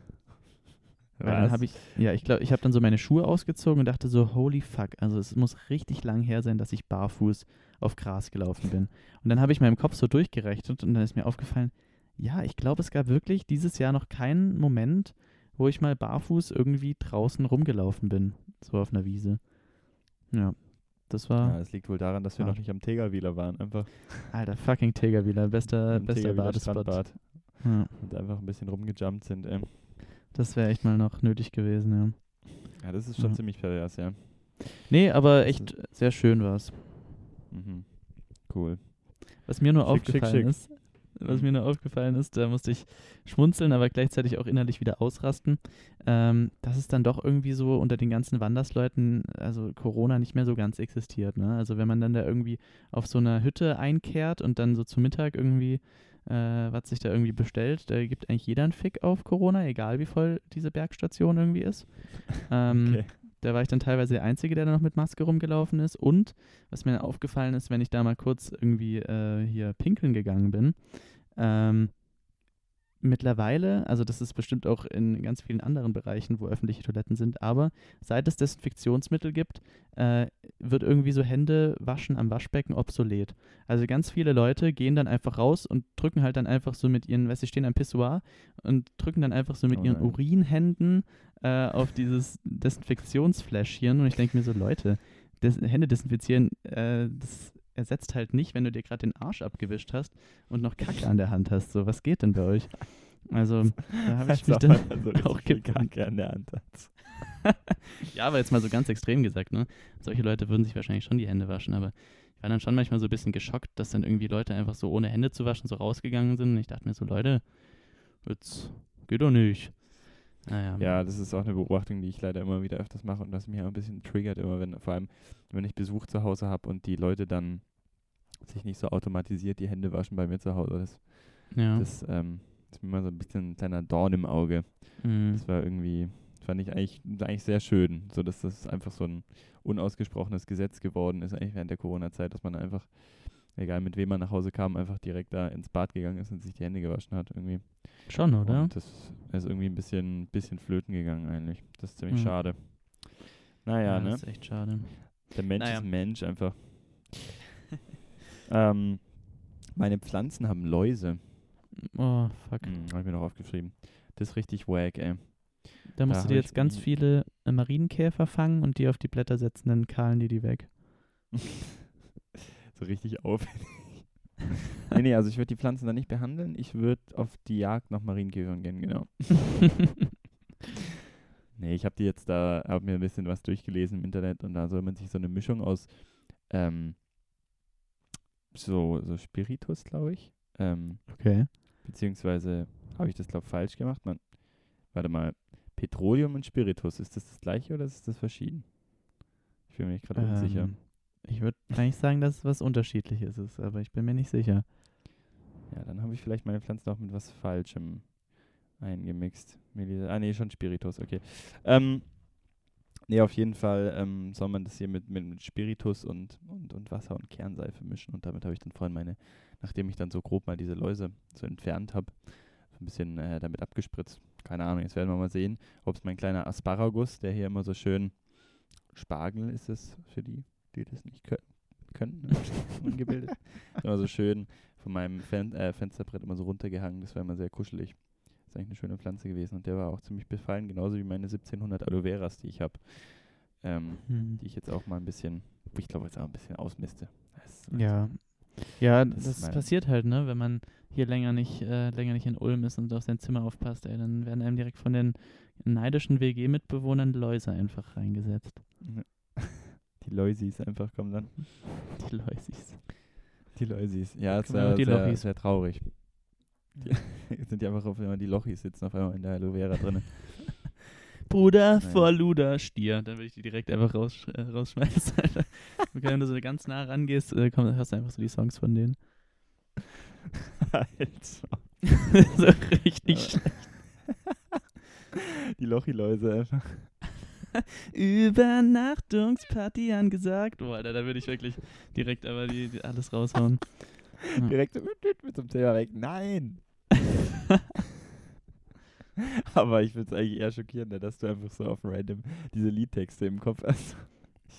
Weil dann Was? habe ich, ja, ich glaube, ich habe dann so meine Schuhe ausgezogen und dachte so, holy fuck, also es muss richtig lang her sein, dass ich barfuß auf Gras gelaufen bin. Und dann habe ich meinem Kopf so durchgerechnet und dann ist mir aufgefallen, ja, ich glaube, es gab wirklich dieses Jahr noch keinen Moment, wo ich mal barfuß irgendwie draußen rumgelaufen bin, so auf einer Wiese. Ja, das ja, war, das liegt wohl daran, dass wir Ah. noch nicht am Tegerwiler waren. Einfach alter fucking Tegerwiler, bester, bester Badespot. Ja, Und einfach ein bisschen rumgejumpt sind. Ey. Das wäre echt mal noch nötig gewesen, ja. Ja, das ist schon Ja. ziemlich pervers, ja. Nee, aber echt sehr schön war es. Mhm. Cool. Was mir nur Schick, schick, aufgefallen schick. ist, was mir nur aufgefallen ist, da musste ich schmunzeln, aber gleichzeitig auch innerlich wieder ausrasten, ähm, dass es dann doch irgendwie so unter den ganzen Wandersleuten, also Corona nicht mehr so ganz existiert. Ne? Also wenn man dann da irgendwie auf so einer Hütte einkehrt und dann so zu Mittag irgendwie äh, was sich da irgendwie bestellt, da gibt eigentlich jeder einen Fick auf Corona, egal wie voll diese Bergstation irgendwie ist. Ähm, Okay. da war ich dann teilweise der Einzige, der da noch mit Maske rumgelaufen ist. Und was mir aufgefallen ist, wenn ich da mal kurz irgendwie äh, hier pinkeln gegangen bin, ähm, mittlerweile, also das ist bestimmt auch in ganz vielen anderen Bereichen, wo öffentliche Toiletten sind, aber seit es Desinfektionsmittel gibt, äh, wird irgendwie so Hände waschen am Waschbecken obsolet. Also ganz viele Leute gehen dann einfach raus und drücken halt dann einfach so mit ihren, weißt du, stehen am Pissoir und drücken dann einfach so mit Oh ihren. Urinhänden äh, auf dieses Desinfektionsfläschchen und ich denke mir so, Leute, das Hände desinfizieren, äh, das ersetzt halt nicht, wenn du dir gerade den Arsch abgewischt hast und noch Kacke an der Hand hast. So, was geht denn bei euch? Also, da habe ich mich dann ob man so richtig auch. Kacke an der Hand hat. Ja, aber jetzt mal so ganz extrem gesagt, ne? Solche Leute würden sich wahrscheinlich schon die Hände waschen, aber ich war dann schon manchmal so ein bisschen geschockt, dass dann irgendwie Leute einfach so ohne Hände zu waschen so rausgegangen sind. Und ich dachte mir so, Leute, jetzt geht doch nicht. Naja. Ja, das ist auch eine Beobachtung, die ich leider immer wieder öfters mache und das mich auch ein bisschen triggert, immer wenn, vor allem, wenn ich Besuch zu Hause habe und die Leute dann sich nicht so automatisiert die Hände waschen bei mir zu Hause. Das, ja. das ähm, ist mir immer so ein bisschen ein kleiner Dorn im Auge. Mhm. Das war irgendwie, fand ich eigentlich, eigentlich sehr schön, so dass das einfach so ein unausgesprochenes Gesetz geworden ist, eigentlich während der Corona-Zeit, dass man einfach, egal mit wem man nach Hause kam, einfach direkt da ins Bad gegangen ist und sich die Hände gewaschen hat irgendwie. Schon, oder? Und das ist irgendwie ein bisschen, bisschen flöten gegangen eigentlich. Das ist ziemlich Mhm. schade. Naja, ne? Das ist echt schade. Der Mensch Naja. ist Mensch einfach. Ähm, meine Pflanzen haben Läuse. Oh, fuck. Hm, habe ich mir noch aufgeschrieben. Das ist richtig wack, ey. Da musst Da du hab dir jetzt ganz viele äh, Marienkäfer fangen und die auf die Blätter setzen, dann kahlen die die weg. so richtig auf. nee, nee, also ich würde die Pflanzen dann nicht behandeln. Ich würde auf die Jagd nach Marienkäfern gehen, genau. Nee, ich habe die jetzt da, habe mir ein bisschen was durchgelesen im Internet und da soll man sich so eine Mischung aus ähm, so, so Spiritus, glaube ich, ähm, okay. beziehungsweise habe ich das, glaube ich, falsch gemacht. Man, warte mal, Petroleum und Spiritus, ist das das gleiche oder ist das verschieden? Ich bin mir nicht gerade unsicher. Ähm, ich würde eigentlich sagen, dass es was Unterschiedliches ist, aber ich bin mir nicht sicher. Ja, dann habe ich vielleicht meine Pflanzen auch mit was Falschem eingemixt. Ah, nee, schon Spiritus, okay. Ähm, nee, auf jeden Fall ähm, soll man das hier mit, mit, mit Spiritus und, und, und Wasser und Kernseife mischen. Und damit habe ich dann vorhin meine, nachdem ich dann so grob mal diese Läuse so entfernt habe, so ein bisschen äh, damit abgespritzt. Keine Ahnung, jetzt werden wir mal sehen, ob es mein kleiner Asparagus, der hier immer so schön Spargel ist es für die, die das nicht können, können ne? ungebildet. Immer so schön von meinem Fen äh, Fensterbrett immer so runtergehangen. Das war immer sehr kuschelig. Ist eigentlich eine schöne Pflanze gewesen und der war auch ziemlich befallen, genauso wie meine 1700 Aloe Veras, die ich habe. Ähm, Hm. die ich jetzt auch mal ein bisschen, ich glaube jetzt auch ein bisschen ausmiste. Das ist Ja. Ja, Das das, ist passiert halt, ne? Wenn man hier länger nicht, äh, länger nicht in Ulm ist und auf sein Zimmer aufpasst, ey, dann werden einem direkt von den neidischen WG-Mitbewohnern Läuse einfach reingesetzt. Die Läusis einfach kommen dann. Die Läusis. Die Läusis. Ja, es auch war die sehr, sehr traurig. Die, jetzt sind die einfach auf einmal die Lochis sitzen auf einmal in der Aloe Vera drin. Bruder Nein. vor Luder, Stier. Dann würde ich die direkt einfach raus, äh, rausschmeißen, Alter. Wenn du so ganz nah rangehst, äh, komm, hörst du einfach so die Songs von denen. also, so richtig Ja. schlecht. die Lochiläuse einfach. Übernachtungsparty angesagt. Boah, Alter, da würde ich wirklich direkt aber die, die alles raushauen. Ja. Direkt so mit, zum Thema weg. Nein! Aber ich finde es eigentlich eher schockierender, dass du einfach so auf random diese Liedtexte im Kopf hast.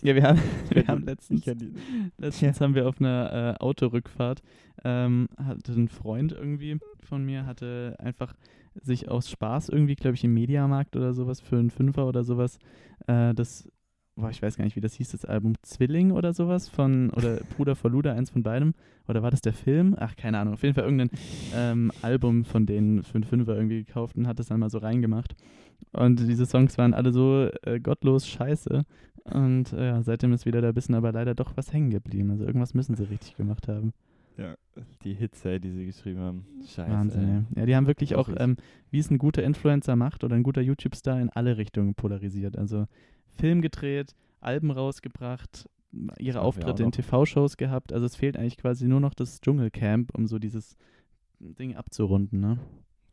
Ja, wir haben, wir haben letztens, die, letztens haben wir auf einer äh, Autorückfahrt, ähm, hatte ein Freund irgendwie von mir, hatte einfach sich aus Spaß irgendwie, glaube ich, im Mediamarkt oder sowas für einen Fünfer oder sowas, äh, das, boah, ich weiß gar nicht, wie das hieß, das Album Zwilling oder sowas von, oder Bruder vor Luder, eins von beidem, oder war das der Film? Ach, keine Ahnung, auf jeden Fall irgendein ähm, Album von denen für einen Fünfer irgendwie gekauft und hat das dann mal so reingemacht. Und diese Songs waren alle so äh, gottlos scheiße. Und äh, ja, seitdem ist wieder da ein bisschen aber leider doch was hängen geblieben. Also irgendwas müssen sie richtig gemacht haben. Ja, die Hits, ey, die sie geschrieben haben. Scheiße. Wahnsinn, ey. Ja, die haben wirklich auch, ähm, wie es ein guter Influencer macht oder ein guter YouTube-Star in alle Richtungen polarisiert. Also Film gedreht, Alben rausgebracht, ihre Auftritte in. TV-Shows gehabt. Also es fehlt eigentlich quasi nur noch das Dschungelcamp, um so dieses Ding abzurunden, ne?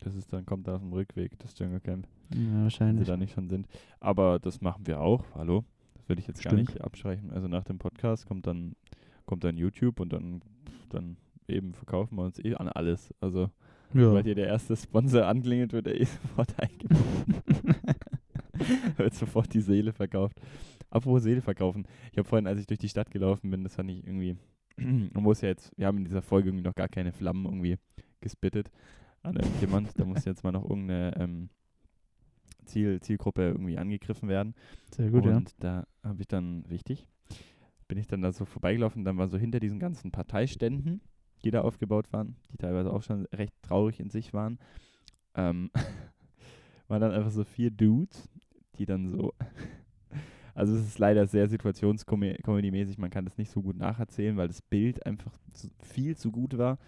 Das ist dann, kommt da auf dem Rückweg, das Dschungelcamp, Ja, wenn sie wahrscheinlich. da nicht schon sind. Aber das machen wir auch. Hallo? Das will ich jetzt gar Stimmt. nicht abstreichen. Also nach dem Podcast kommt dann, kommt dann YouTube und dann, dann eben verkaufen wir uns eh an alles. Also Ja. sobald hier der erste Sponsor anklingelt, wird er eh sofort eingebunden. wird sofort die Seele verkauft. Apropos Seele verkaufen. Ich habe vorhin, als ich durch die Stadt gelaufen bin, das fand ich irgendwie, man muss ja jetzt, wir haben in dieser Folge irgendwie noch gar keine Flammen irgendwie gespittet an irgendjemand. da muss jetzt mal noch irgendeine ähm, Ziel, Zielgruppe irgendwie angegriffen werden. Sehr gut, und da habe ich dann, wichtig, bin ich dann da so vorbeigelaufen, dann war so hinter diesen ganzen Parteiständen, die da aufgebaut waren, die teilweise auch schon recht traurig in sich waren, ähm, waren dann einfach so vier Dudes, die dann so, also es ist leider sehr situationskomödiemäßig, man kann das nicht so gut nacherzählen, weil das Bild einfach viel zu gut war.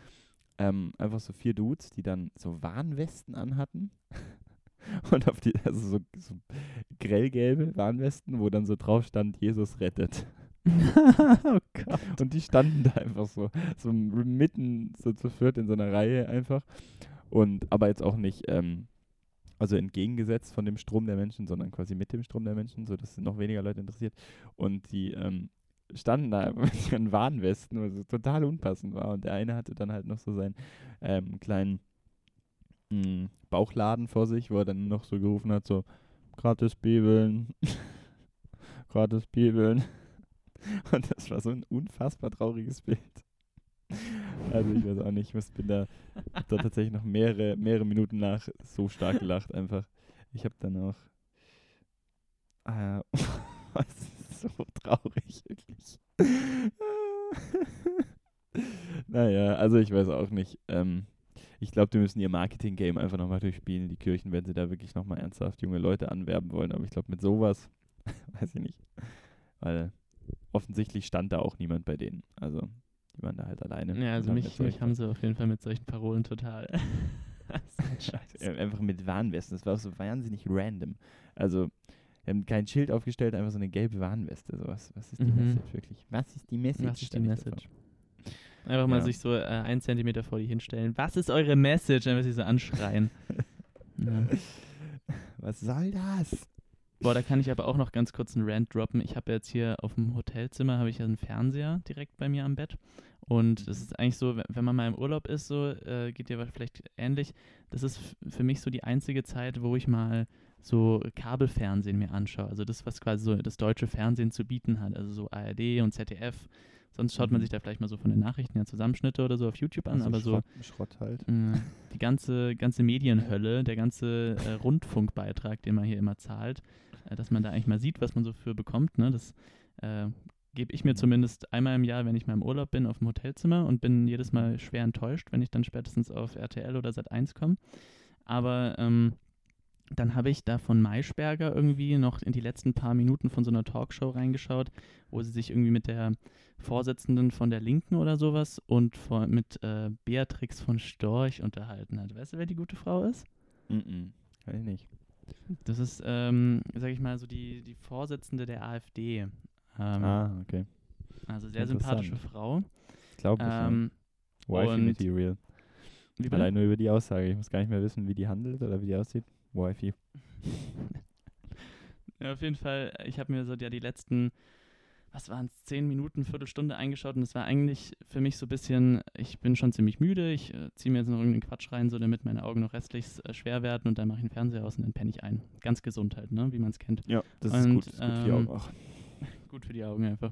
Ähm, einfach so vier Dudes, die dann so Warnwesten anhatten. Und auf die, also so, so grellgelbe Warnwesten, wo dann so drauf stand, Jesus rettet. oh Gott. Und die standen da einfach so, so mitten so zu viert in so einer Reihe einfach. Und aber jetzt auch nicht, ähm, also entgegengesetzt von dem Strom der Menschen, sondern quasi mit dem Strom der Menschen, sodass noch weniger Leute interessiert. Und die ähm, standen da mit ihren Warnwesten, was so total unpassend war. Und der eine hatte dann halt noch so seinen ähm, kleinen mh, Bauchladen vor sich, wo er dann noch so gerufen hat, so gratis Bibeln, gratis Bibeln. Und das war so ein unfassbar trauriges Bild. Also ich weiß auch nicht, ich bin da, da tatsächlich noch mehrere, mehrere Minuten nach so stark gelacht einfach. Ich habe dann auch, äh, das ist so traurig, wirklich. naja, also ich weiß auch nicht. Ähm, ich glaube, die müssen ihr Marketing-Game einfach nochmal durchspielen, die Kirchen, wenn sie da wirklich nochmal ernsthaft junge Leute anwerben wollen. Aber ich glaube, mit sowas, weiß ich nicht. Weil offensichtlich stand da auch niemand bei denen. Also, die waren da halt alleine. Ja, also mich, mich haben sie auf jeden Fall mit solchen Parolen total. Ja, Einfach mit Warnwesten. Das war auch so wahnsinnig random. Also, wir haben kein Schild aufgestellt, einfach so eine gelbe Warnweste. So, was, was ist die Mhm. Message wirklich? Was ist die Message? Was ist die Message? Einfach mal Ja. sich so äh, einen Zentimeter vor die hinstellen. Was ist eure Message? Wird sie so anschreien. ja. Was soll das? Boah, da kann ich aber auch noch ganz kurz einen Rant droppen. Ich habe jetzt hier auf dem Hotelzimmer habe ich ja einen Fernseher direkt bei mir am Bett. Und das ist eigentlich so, wenn- man mal im Urlaub ist, so äh, geht dir vielleicht ähnlich. Das ist für mich so die einzige Zeit, wo ich mal so Kabelfernsehen mir anschaue. Also das, was quasi so das deutsche Fernsehen zu bieten hat. Also so ARD und ZDF. Sonst schaut man Mhm. sich da vielleicht mal so von den Nachrichten ja Zusammenschnitte oder so auf YouTube an, Also aber so Schrott, Schrott halt. äh, die ganze, ganze Medienhölle, der ganze äh, Rundfunkbeitrag, den man hier immer zahlt, dass man da eigentlich mal sieht, was man so für bekommt. Ne? Das äh, gebe ich mir zumindest einmal im Jahr, wenn ich mal im Urlaub bin, auf dem Hotelzimmer und bin jedes Mal schwer enttäuscht, wenn ich dann spätestens auf RTL oder Sat1 komme. Aber ähm, dann habe ich da von Maischberger irgendwie noch in die letzten paar Minuten von so einer Talkshow reingeschaut, wo sie sich irgendwie mit der Vorsitzenden von der Linken oder sowas und vor, mit äh, Beatrix von Storch unterhalten hat. Weißt du, wer die gute Frau ist? Mhm. Kann ich nicht. Das ist, ähm, sag ich mal, so die, die Vorsitzende der AfD. Ähm, ah, okay. Also sehr sympathische Frau. Glaube ich. Ähm, ja. Wifi Material. Allein nur über die Aussage. Ich muss gar nicht mehr wissen, wie die handelt oder wie die aussieht. Wifi. Ja, auf jeden Fall, ich habe mir so ja die letzten, was waren es, zehn Minuten, Viertelstunde eingeschaut und es war eigentlich für mich so ein bisschen, ich bin schon ziemlich müde, ich äh, ziehe mir jetzt noch irgendeinen Quatsch rein, so damit meine Augen noch restlich äh, schwer werden und dann mache ich den Fernseher aus und dann penne ich ein. Ganz gesund halt, ne, wie man es kennt. Ja, das Und, ist gut. Das ist gut für die ähm, Augen auch. Gut für die Augen einfach.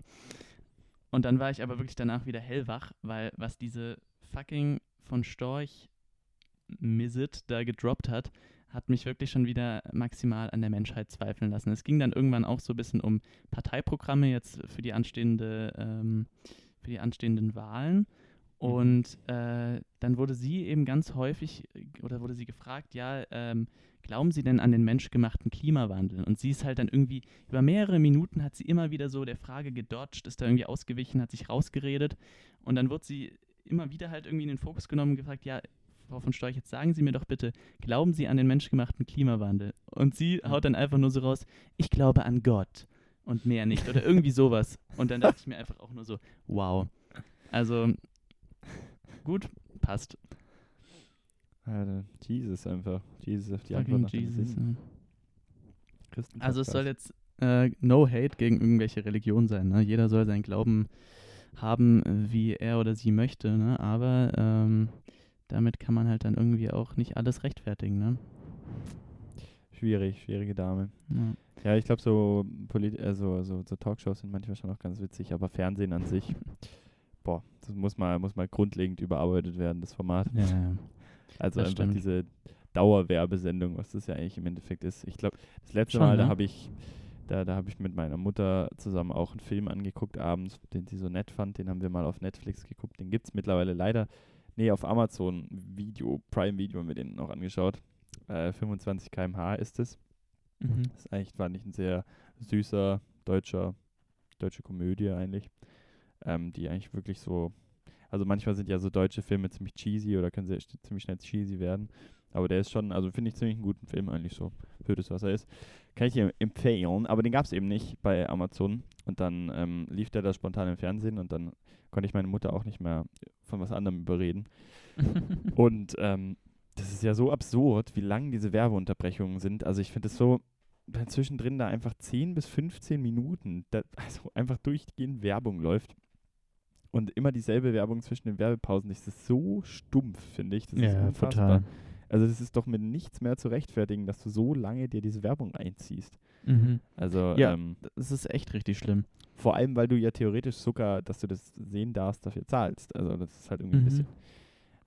Und dann war ich aber wirklich danach wieder hellwach, weil was diese fucking von Storch Misit da gedroppt hat, hat mich wirklich schon wieder maximal an der Menschheit zweifeln lassen. Es ging dann irgendwann auch so ein bisschen um Parteiprogramme jetzt für die anstehende, ähm, für die anstehenden Wahlen. Und äh, dann wurde sie eben ganz häufig oder wurde sie gefragt, ja, ähm, glauben Sie denn an den menschgemachten Klimawandel? Und sie ist halt dann irgendwie über mehrere Minuten hat sie immer wieder so der Frage gedodged, ist da irgendwie ausgewichen, hat sich rausgeredet und dann wurde sie immer wieder halt irgendwie in den Fokus genommen und gefragt, ja, Frau von Storch, jetzt sagen Sie mir doch bitte, glauben Sie an den menschgemachten Klimawandel? Und sie haut dann einfach nur so raus, ich glaube an Gott und mehr nicht oder irgendwie sowas. Und dann dachte ich mir einfach auch nur so, wow. Also gut, passt. Alter, Jesus einfach. Jesus auf die Fucking Antwort Jesus. Ja. Also es soll jetzt äh, no hate gegen irgendwelche Religionen sein. Ne? Jeder soll seinen Glauben haben, wie er oder sie möchte. Ne? Aber ähm, damit kann man halt dann irgendwie auch nicht alles rechtfertigen. Ne? Schwierig, schwierige Dame. Ja. Ja, ich glaube, so, Polit äh, so, so, so Talkshows sind manchmal schon auch ganz witzig, aber Fernsehen an sich, boah, das muss mal, muss mal grundlegend überarbeitet werden, das Format. Ja, ja. Also das einfach stimmt. diese Dauerwerbesendung, was das ja eigentlich im Endeffekt ist. Ich glaube, das letzte Schon, Mal, da ne? habe ich, da, da habe ich mit meiner Mutter zusammen auch einen Film angeguckt abends, den sie so nett fand. Den haben wir mal auf Netflix geguckt. Den gibt es mittlerweile leider, nee, auf Amazon Video, Prime Video haben wir den noch angeschaut. Äh, 25 km/h ist es. Mhm. Das ist eigentlich, war nicht ein sehr süßer deutscher, deutsche Komödie eigentlich, ähm, die eigentlich wirklich so, also manchmal sind ja so deutsche Filme ziemlich cheesy oder können sehr ziemlich schnell cheesy werden, aber der ist schon, also finde ich ziemlich einen guten Film eigentlich so, für das, was er ist. Kann ich dir empfehlen, aber den gab es eben nicht bei Amazon und dann ähm, lief der da spontan im Fernsehen und dann konnte ich meine Mutter auch nicht mehr von was anderem überreden. Und ähm, das ist ja so absurd, wie lang diese Werbeunterbrechungen sind. Also ich finde es so, wenn zwischendrin da einfach 10 bis 15 Minuten, da, also einfach durchgehend Werbung läuft und immer dieselbe Werbung zwischen den Werbepausen, das ist so stumpf, finde ich. Das ist ja, unfassbar. total. Also das ist doch mit nichts mehr zu rechtfertigen, dass du so lange dir diese Werbung einziehst. Mhm. Also Ja. ähm, Das ist echt richtig schlimm. vor allem, weil du ja theoretisch sogar, dass du das sehen darfst, dafür zahlst. Also das ist halt irgendwie ein Mhm. bisschen,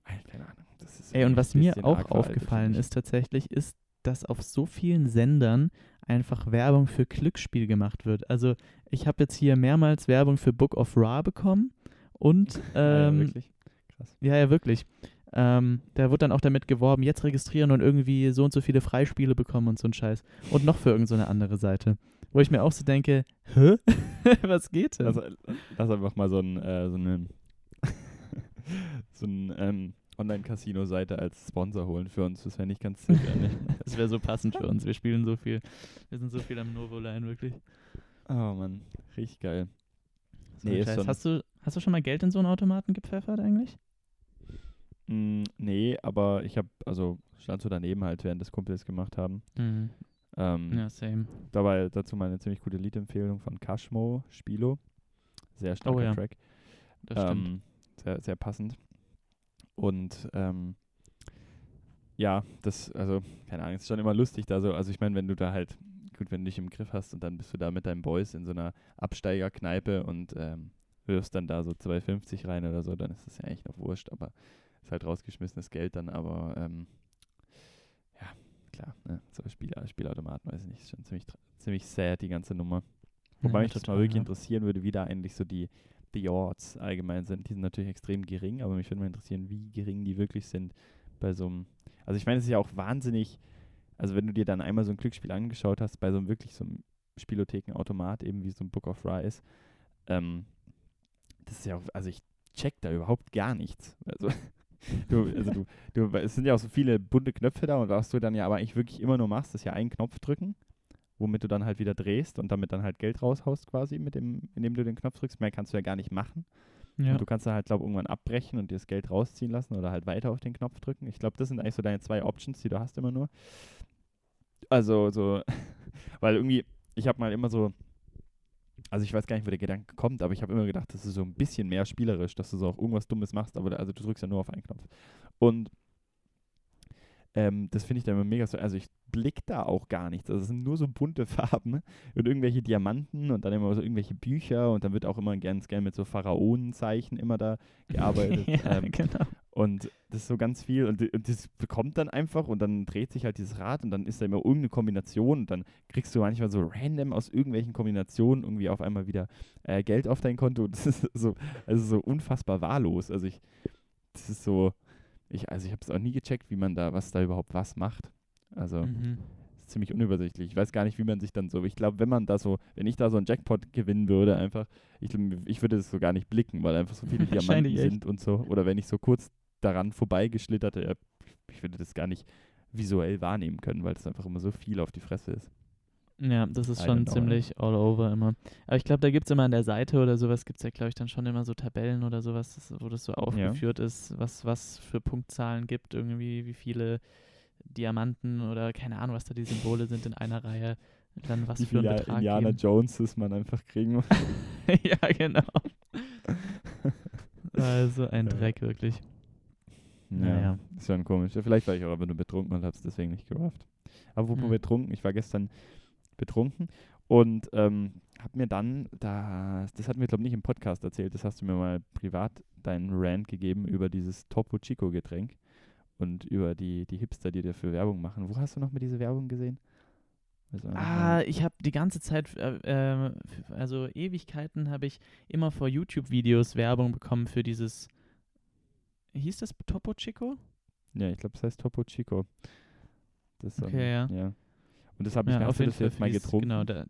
Ey, keine Ahnung. Das ist Ey, und was ein mir bisschen auch aufgefallen ist tatsächlich, ist, dass auf so vielen Sendern einfach Werbung für Glücksspiel gemacht wird. Also ich habe jetzt hier mehrmals Werbung für Book of Ra bekommen und Ah ja, ähm, wirklich? Krass. ja, ja, wirklich. Ähm, da wird dann auch damit geworben, jetzt registrieren und irgendwie so und so viele Freispiele bekommen und so ein Scheiß. Und noch für irgendeine so andere Seite. Wo ich mir auch so denke, hä? Was geht denn? Lass, lass einfach mal so, ein, äh, so eine so ein ähm, Online-Casino-Seite als Sponsor holen für uns. Das wäre nicht ganz eigentlich. Das wäre so passend für uns. Wir spielen so viel. Wir sind so viel am Novo-Line, wirklich. Oh Mann, richtig geil. So Nee, hast, du, hast du schon mal Geld in so einen Automaten gepfeffert eigentlich? Mm, nee, aber ich habe, also stand so daneben halt, während das Kumpels gemacht haben. Ähm, Ja, same. Dabei dazu mal eine ziemlich gute Liedempfehlung von Kashmo, Spilo. Sehr starker Oh ja, Track. Das stimmt. Ähm, sehr, sehr passend. Und ähm, ja, das, also, keine Ahnung, es ist schon immer lustig da so. Also ich meine, wenn du da halt, gut, wenn du dich im Griff hast und dann bist du da mit deinen Boys in so einer Absteigerkneipe und ähm, wirfst dann da so 2,50 rein oder so, dann ist das ja eigentlich noch wurscht, aber ist halt rausgeschmissenes Geld dann, aber ähm, ja, klar, ne, so Spiel, Spielautomaten, weiß ich nicht, ist schon ziemlich, ziemlich sad, die ganze Nummer. Wobei Ja, mich das mal wirklich ja. interessieren würde, wie da eigentlich so die, die Odds allgemein sind. Die sind natürlich extrem gering, aber mich würde mal interessieren, wie gering die wirklich sind bei so einem. Also ich meine, es ist ja auch wahnsinnig, also wenn du dir dann einmal so ein Glücksspiel angeschaut hast, bei so einem wirklich so einem Spielothekenautomat, eben wie so ein Book of Ra ist, ähm, das ist ja auch, also ich check da überhaupt gar nichts. Also du, also du, du, es sind ja auch so viele bunte Knöpfe da und was du dann ja aber eigentlich wirklich immer nur machst, ist ja einen Knopf drücken, womit du dann halt wieder drehst und damit dann halt Geld raushaust quasi, mit dem, indem du den Knopf drückst. Mehr kannst du ja gar nicht machen. Ja. Und du kannst dann halt, glaube irgendwann abbrechen und dir das Geld rausziehen lassen oder halt weiter auf den Knopf drücken. Ich glaube, das sind eigentlich so deine zwei Options, die du hast immer nur. Also so, weil irgendwie, ich habe mal immer so, also ich weiß gar nicht, wo der Gedanke kommt, aber ich habe immer gedacht, das ist so ein bisschen mehr spielerisch, dass du so auch irgendwas Dummes machst, aber also du drückst ja nur auf einen Knopf. Und ähm, das finde ich dann immer mega so, also ich blick da auch gar nichts. Also es sind nur so bunte Farben und irgendwelche Diamanten und dann immer so irgendwelche Bücher und dann wird auch immer ganz gern mit so Pharaonenzeichen immer da gearbeitet. ja, ähm, genau. Und das ist so ganz viel und, und das bekommt dann einfach und dann dreht sich halt dieses Rad und dann ist da immer irgendeine Kombination und dann kriegst du manchmal so random aus irgendwelchen Kombinationen irgendwie auf einmal wieder äh, Geld auf dein Konto. Das ist so, also so unfassbar wahllos. Also ich, das ist so, ich, also ich habe es auch nie gecheckt, wie man da, was da überhaupt was macht. Also Mhm. ist ziemlich unübersichtlich. Ich weiß gar nicht, wie man sich dann so, ich glaube, wenn man da so, wenn ich da so einen Jackpot gewinnen würde, einfach, ich, ich würde das so gar nicht blicken, weil einfach so viele Diamanten sind und so. Oder wenn ich so kurz daran vorbeigeschlittert, ja, ich würde das gar nicht visuell wahrnehmen können, weil das einfach immer so viel auf die Fresse ist. Ja, das ist schon ziemlich all over immer. Aber ich glaube, da gibt es immer an der Seite oder sowas, gibt es ja, glaube ich, dann schon immer so Tabellen oder sowas, wo das so aufgeführt ja. ist, was was für Punktzahlen gibt, irgendwie, wie viele Diamanten oder keine Ahnung, was da die Symbole sind in einer Reihe. Dann was wie für ein Betrag Indiana geben. Joneses man einfach kriegen muss. ja, genau. also ein Dreck, wirklich. Ja, naja. ist schon komisch. Vielleicht war ich auch aber nur betrunken und habe es deswegen nicht gerafft. Aber wo hm. betrunken, ich war gestern betrunken und ähm, habe mir dann, da, das hatten wir glaube ich nicht im Podcast erzählt, das hast du mir mal privat deinen Rant gegeben über dieses Topo Chico Getränk und über die, die Hipster, die dafür Werbung machen. Wo hast du noch mal diese Werbung gesehen? Ah, ich habe die ganze Zeit, äh, äh, also Ewigkeiten habe ich immer vor YouTube-Videos Werbung bekommen für dieses, hieß das Topo Chico? Ja, ich glaube, es heißt Topo Chico. Das, okay, ähm, ja. ja. Und das habe ich ja, auf jeden Fall jetzt mal getrunken. Genau, da,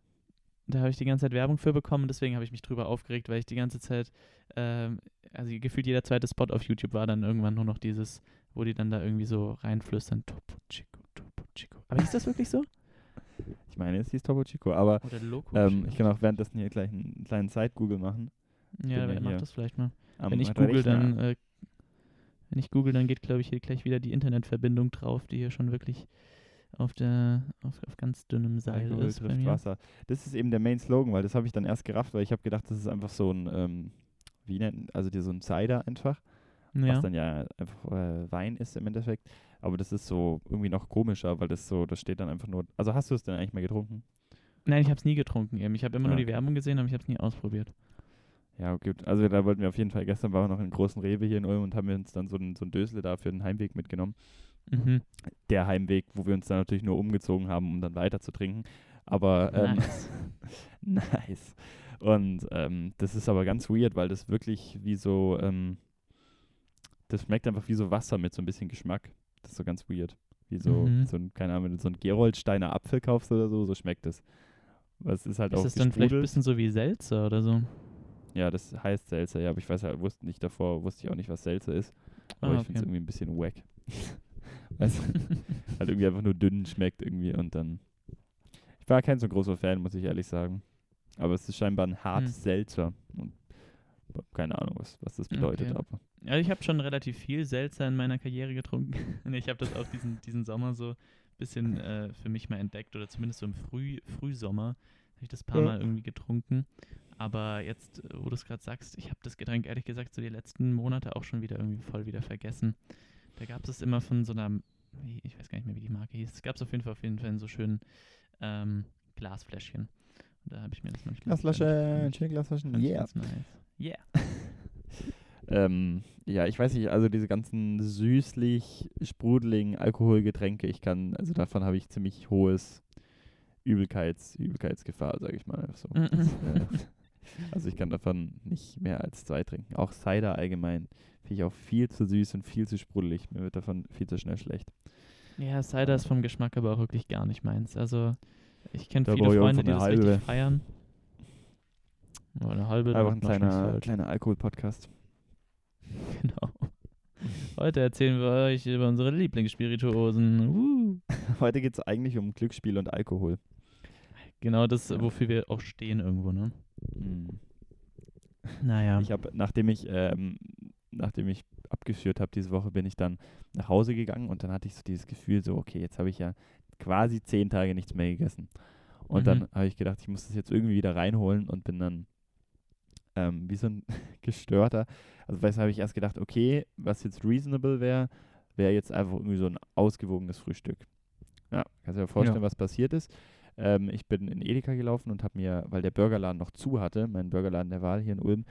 da habe ich die ganze Zeit Werbung für bekommen, deswegen habe ich mich drüber aufgeregt, weil ich die ganze Zeit, ähm, also gefühlt jeder zweite Spot auf YouTube war dann irgendwann nur noch dieses, wo die dann da irgendwie so reinflüstern, Topo Chico, Topo Chico. Aber ist das wirklich so? Ich meine, es hieß Topo Chico, aber ähm, ich kann auch währenddessen hier gleich einen kleinen Side-Google machen. Ja, wer macht das vielleicht mal. Wenn ich google, dann äh, wenn ich google, dann geht, glaube ich, hier gleich wieder die Internetverbindung drauf, die hier schon wirklich auf der auf, auf ganz dünnem Seil Alkohol ist. Trifft Wasser. Das ist eben der Main Slogan, weil das habe ich dann erst gerafft, weil ich habe gedacht, das ist einfach so ein, ähm, wie nennt, also dir so ein Cider einfach, ja. was dann ja einfach äh, Wein ist im Endeffekt. Aber das ist so irgendwie noch komischer, weil das so, das steht dann einfach nur. Also hast du es denn eigentlich mal getrunken? Nein, ich habe es nie getrunken eben. Ich habe immer ja. nur die Werbung gesehen, aber ich habe es nie ausprobiert. Ja, gut. Also da wollten wir auf jeden Fall, gestern waren wir noch in großen Rewe hier in Ulm und haben uns dann so ein, so ein Dösle da für den Heimweg mitgenommen. Mhm. Der Heimweg, wo wir uns dann natürlich nur umgezogen haben, um dann weiter zu trinken. Aber ähm, nice. nice. Und ähm, das ist aber ganz weird, weil das wirklich wie so, ähm, das schmeckt einfach wie so Wasser mit so ein bisschen Geschmack. Das ist so ganz weird. Wie so, mhm. so ein, keine Ahnung, wenn du so einen Geroldsteiner Apfel kaufst oder so, so schmeckt es. Was ist halt ist auch das dann vielleicht ein bisschen so wie Seltzer oder so? Ja, das heißt Seltzer, ja, aber ich weiß halt, wusste nicht davor, wusste ich auch nicht, was Seltzer ist. Aber ah, ich finde es irgendwie ein bisschen wack. du? halt irgendwie einfach nur dünn schmeckt irgendwie und dann. Ich war kein so großer Fan, muss ich ehrlich sagen. Aber es ist scheinbar ein hart hm. Seltzer. Und keine Ahnung, was, was das bedeutet, okay. aber. Ja, ich habe schon relativ viel Seltzer in meiner Karriere getrunken. ich habe das auch diesen, diesen Sommer so ein bisschen äh, für mich mal entdeckt oder zumindest so im Früh, Frühsommer habe ich das ein paar. Mal irgendwie getrunken. Aber jetzt, wo du es gerade sagst, ich habe das Getränk ehrlich gesagt so die letzten Monate auch schon wieder irgendwie voll wieder vergessen. Da gab es immer von so einer, ich weiß gar nicht mehr, wie die Marke hieß. Es gab es auf jeden Fall auf jeden Fall in so schönen ähm, Glasfläschchen. Und da habe ich mir das manchmal. Glasflasche, schöne Glasflaschen, yeah. Nice. Yeah. ähm, ja, ich weiß nicht, also diese ganzen süßlich, sprudeligen Alkoholgetränke, ich kann, also davon habe ich ziemlich hohes Übelkeits, Übelkeitsgefahr, sage ich mal. So. Das, äh, also ich kann davon nicht mehr als zwei trinken. Auch Cider allgemein finde ich auch viel zu süß und viel zu sprudelig. Mir wird davon viel zu schnell schlecht. Ja, Cider ist vom Geschmack aber auch wirklich gar nicht meins. Also ich kenne viele Freunde, die das halbe. richtig feiern. Oh, eine halbe. Einfach ein kleiner, kleiner Alkohol-Podcast. Genau. Heute erzählen wir euch über unsere Lieblingsspirituosen. Uh. Heute geht es eigentlich um Glücksspiel und Alkohol. Genau das, wofür wir auch stehen irgendwo, ne? Mhm. Naja. Ich habe, nachdem ich, ähm, nachdem ich abgeführt habe diese Woche, bin ich dann nach Hause gegangen und dann hatte ich so dieses Gefühl, so, okay, jetzt habe ich ja quasi zehn Tage nichts mehr gegessen. Und mhm. dann habe ich gedacht, ich muss das jetzt irgendwie wieder reinholen und bin dann ähm, wie so ein gestörter. Also, weißt habe ich erst gedacht, okay, was jetzt reasonable wäre, wäre jetzt einfach irgendwie so ein ausgewogenes Frühstück. Ja, kannst du dir vorstellen, ja. was passiert ist. Ähm, ich bin in Edeka gelaufen und habe mir, weil der Burgerladen noch zu hatte, mein Burgerladen der Wahl hier in Ulm,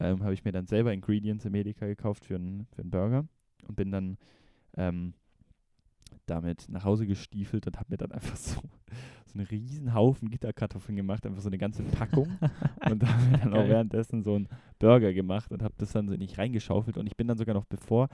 ähm, habe ich mir dann selber Ingredients im Edeka gekauft für einen für Burger und bin dann ähm, damit nach Hause gestiefelt und habe mir dann einfach so, so einen riesen Haufen Gitterkartoffeln gemacht, einfach so eine ganze Packung. und habe mir dann auch währenddessen so einen Burger gemacht und habe das dann so nicht reingeschaufelt. Und ich bin dann sogar noch, bevor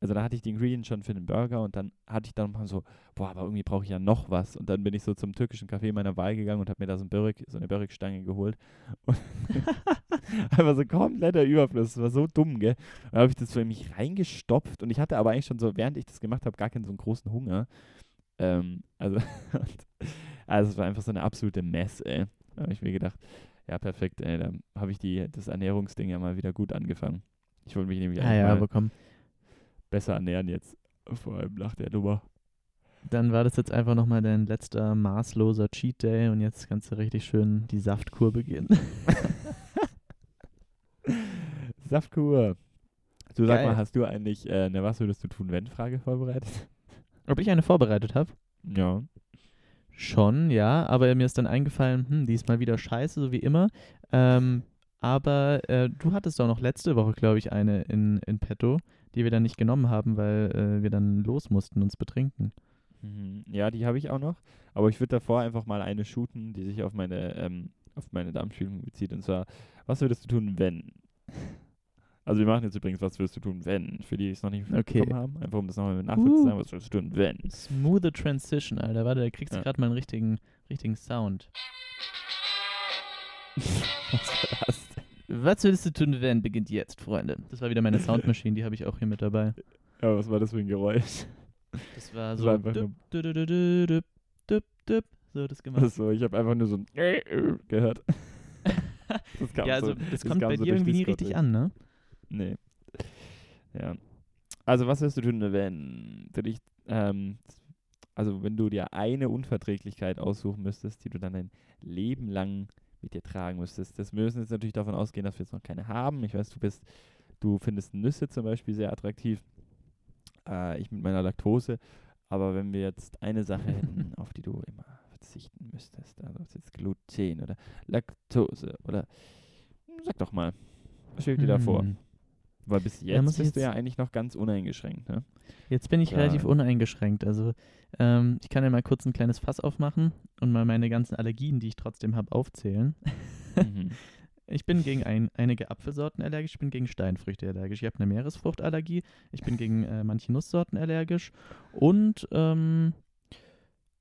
also da hatte ich die Ingredients schon für den Burger und dann hatte ich dann mal so, boah, aber irgendwie brauche ich ja noch was. Und dann bin ich so zum türkischen Café meiner Wahl gegangen und habe mir da so, ein Börek, so eine Börek-Stange geholt. Und einfach so kompletter Überfluss. Das war so dumm, gell? Dann habe ich das für mich reingestopft und ich hatte aber eigentlich schon so, während ich das gemacht habe, gar keinen so einen großen Hunger. Ähm, also, also es war einfach so eine absolute Mess, ey. Da habe ich mir gedacht, ja, perfekt, ey, dann habe ich die, das Ernährungsding ja mal wieder gut angefangen. Ich wollte mich nämlich Ah ja, komm. Besser ernähren jetzt. Vor allem nach der Nummer. Dann war das jetzt einfach nochmal dein letzter maßloser Cheat Day und jetzt kannst du richtig schön die Saftkur beginnen. Saftkur. Du sag Geil. mal, hast du eigentlich äh, eine Was würdest du tun, wenn Frage vorbereitet? Ob ich eine vorbereitet habe? Ja. Schon, ja, aber mir ist dann eingefallen, hm, die ist mal wieder scheiße, so wie immer. Ähm, aber äh, du hattest doch noch letzte Woche, glaube ich, eine in, in petto, die wir dann nicht genommen haben, weil äh, wir dann los mussten, uns betrinken. Mhm. Ja, die habe ich auch noch. Aber ich würde davor einfach mal eine shooten, die sich auf meine, ähm, auf meine Darmspiegelung bezieht. Und zwar, was würdest du tun, wenn? Also wir machen jetzt übrigens, was würdest du tun, wenn? Für die, die es noch nicht Okay. mitbekommen haben. Einfach um das nochmal nachvollziehen zu Uh. sagen, was würdest du tun, wenn? Smooth Transition, Alter. Warte, da kriegst du Ja. gerade mal einen richtigen, richtigen Sound. was war's? Was würdest du tun, wenn beginnt jetzt, Freunde? Das war wieder meine Soundmaschine, die habe ich auch hier mit dabei. Ja, was war das für ein Geräusch? Das war Das so. war einfach düpp, düpp, düpp, düpp, düpp, düpp, düpp. So, das gemacht. Achso, ich habe einfach nur so ein gehört. Das kam ja, also so, das das kommt kam bei so dir irgendwie nie richtig an, ne? Nee. Ja. Also, was wirst du tun, wenn du dich, ähm, also wenn du dir eine Unverträglichkeit aussuchen müsstest, die du dann dein Leben lang mit dir tragen müsstest. Das wir müssen jetzt natürlich davon ausgehen, dass wir jetzt noch keine haben. Ich weiß, du bist, du findest Nüsse zum Beispiel sehr attraktiv. Äh, ich mit meiner Laktose. Aber wenn wir jetzt eine Sache hätten, auf die du immer verzichten müsstest, also jetzt Gluten oder Laktose oder sag doch mal, was schwebt dir da vor? Weil bis jetzt bist du jetzt- ja eigentlich noch ganz uneingeschränkt, ne? Jetzt bin ich Ja. relativ uneingeschränkt. Also ähm, ich kann ja mal kurz ein kleines Fass aufmachen und mal meine ganzen Allergien, die ich trotzdem habe, aufzählen. Mhm. Ich bin gegen ein, einige Apfelsorten allergisch, ich bin gegen Steinfrüchte allergisch, ich habe eine Meeresfruchtallergie, ich bin gegen äh, manche Nusssorten allergisch und ähm,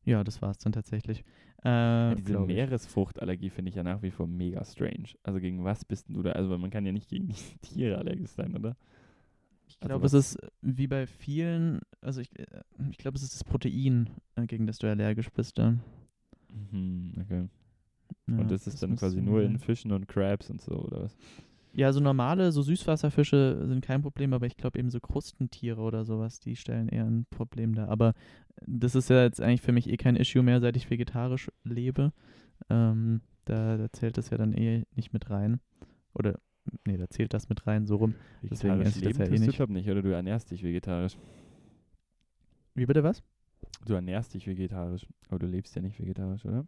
ja, das war es dann tatsächlich. Äh, Ja, diese. Meeresfruchtallergie finde ich ja nach wie vor mega strange. Also gegen was bist du da? Also man kann ja nicht gegen die Tiere allergisch sein, oder? Ich Also glaube, was- es ist wie bei vielen, also ich, äh, ich glaube, es ist das Protein, äh, gegen das du allergisch bist. Ja. Mhm, okay. Ja, und das ist dann muss quasi nur in. Fischen und Crabs und so, oder was? Ja, so normale, so Süßwasserfische sind kein Problem, aber ich glaube eben so Krustentiere oder sowas, die stellen eher ein Problem dar. Aber das ist ja jetzt eigentlich für mich eh kein Issue mehr, seit ich vegetarisch lebe. Ähm, da, da zählt das ja dann eh nicht mit rein. Oder, nee, da zählt das mit rein, so rum. Deswegen esse ich das ja eh tust du, nicht. glaub nicht, oder du ernährst dich vegetarisch. Wie bitte was? Du ernährst dich vegetarisch, aber du lebst ja nicht vegetarisch, oder?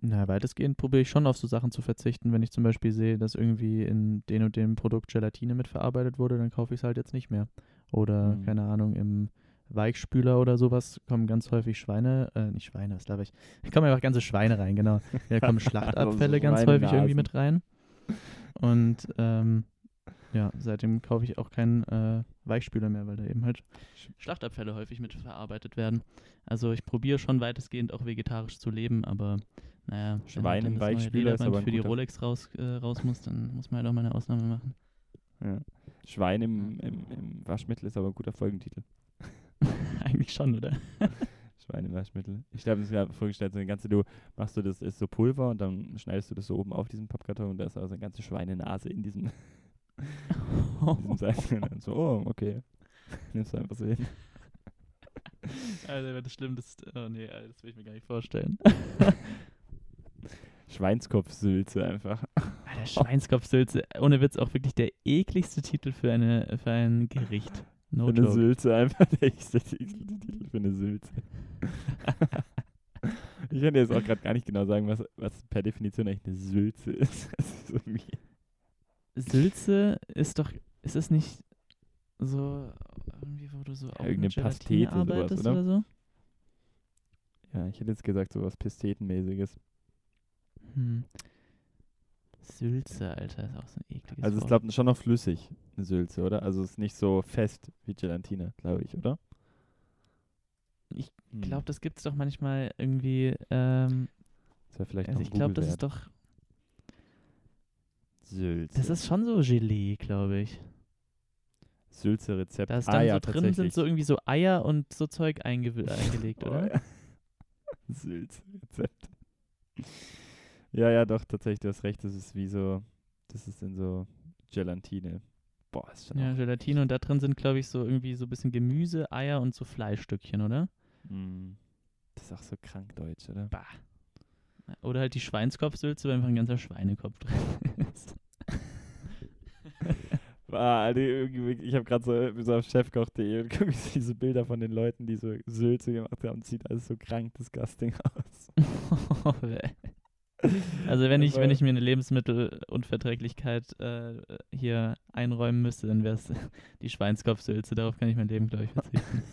Na, weitestgehend probiere ich schon auf so Sachen zu verzichten. Wenn ich zum Beispiel sehe, dass irgendwie in den und dem Produkt Gelatine mitverarbeitet wurde, dann kaufe ich es halt jetzt nicht mehr. Oder, Mhm. keine Ahnung, im Weichspüler oder sowas kommen ganz häufig Schweine, äh, nicht Schweine, was glaube ich. Da kommen einfach ganze Schweine rein, genau. Da kommen Schlachtabfälle ganz häufig irgendwie mit rein. Und ähm, ja, seitdem kaufe ich auch keinen äh, Weichspüler mehr, weil da eben halt Schlachtabfälle häufig mit verarbeitet werden. Also ich probiere schon weitestgehend auch vegetarisch zu leben, aber naja, Schwein halt im das Weichspüler ist aber für die Rolex raus, äh, raus muss, dann muss man halt auch mal eine Ausnahme machen. Ja. Schwein im, im, im Waschmittel ist aber ein guter Folgentitel. Eigentlich schon, oder? Schwein im Waschmittel. Ich habe es mir vorgestellt, so eine ganze, du machst du das, ist so Pulver und dann schneidest du das so oben auf diesen Pappkarton und da ist also eine ganze Schweinenase in diesem, in diesem Seil. Und dann so, oh, okay. Nimmst du einfach so hin. Alter, wenn das schlimm ist, oh nee, das will ich mir gar nicht vorstellen. Schweinskopfsülze einfach. Alter, Schweinskopfsülze, ohne Witz auch wirklich der ekligste Titel für, eine, für ein Gericht. No für eine joke. Sülze einfach. Der nächste Titel für eine Sülze. ich kann dir jetzt auch gerade gar nicht genau sagen, was, was per Definition eigentlich eine Sülze ist. Ist Sülze ist doch, ist es nicht so, irgendwie, wo du so auch irgendeine Pastete, sowas, oder? oder so? ja, ich hätte jetzt gesagt, so was Pistetenmäßiges. Hm. Sülze, Alter, ist auch so ein ekliges Also, Wort. glaube schon noch flüssig. eine Sülze, oder? Also es ist nicht so fest wie Gelatine, glaube ich, oder? Ich Hm. Glaube, das gibt es doch manchmal irgendwie. Ähm, das wäre vielleicht also ich glaube, das ist doch. Sülze. Das ist schon so Gelee, glaube ich. Sülze-Rezept. Da ist ah, dann ja, so drin sind so irgendwie so Eier und so Zeug eingew- eingelegt, Oh, oder? ja. Sülze-Rezept. Ja, ja, doch, tatsächlich, du hast recht, das ist wie so, das ist in so Gelatine. Boah, ist schon Ja, Gelatine und da drin sind, glaube ich, so irgendwie so ein bisschen Gemüse, Eier und so Fleischstückchen, oder? mm, das ist auch so krank deutsch, oder? Bah. Oder halt die Schweinskopfsülze, wo einfach ein ganzer Schweinekopf drin ist. Ah, irgendwie- ich habe gerade so, so auf chefkoch.de und gucke diese Bilder von den Leuten, die so Sülze gemacht haben, sieht alles so krank disgusting aus. also wenn ich, wenn ich mir eine Lebensmittelunverträglichkeit äh, hier einräumen müsste, dann wäre es die Schweinskopfsülze. Darauf kann ich mein Leben, glaube ich, verzichten.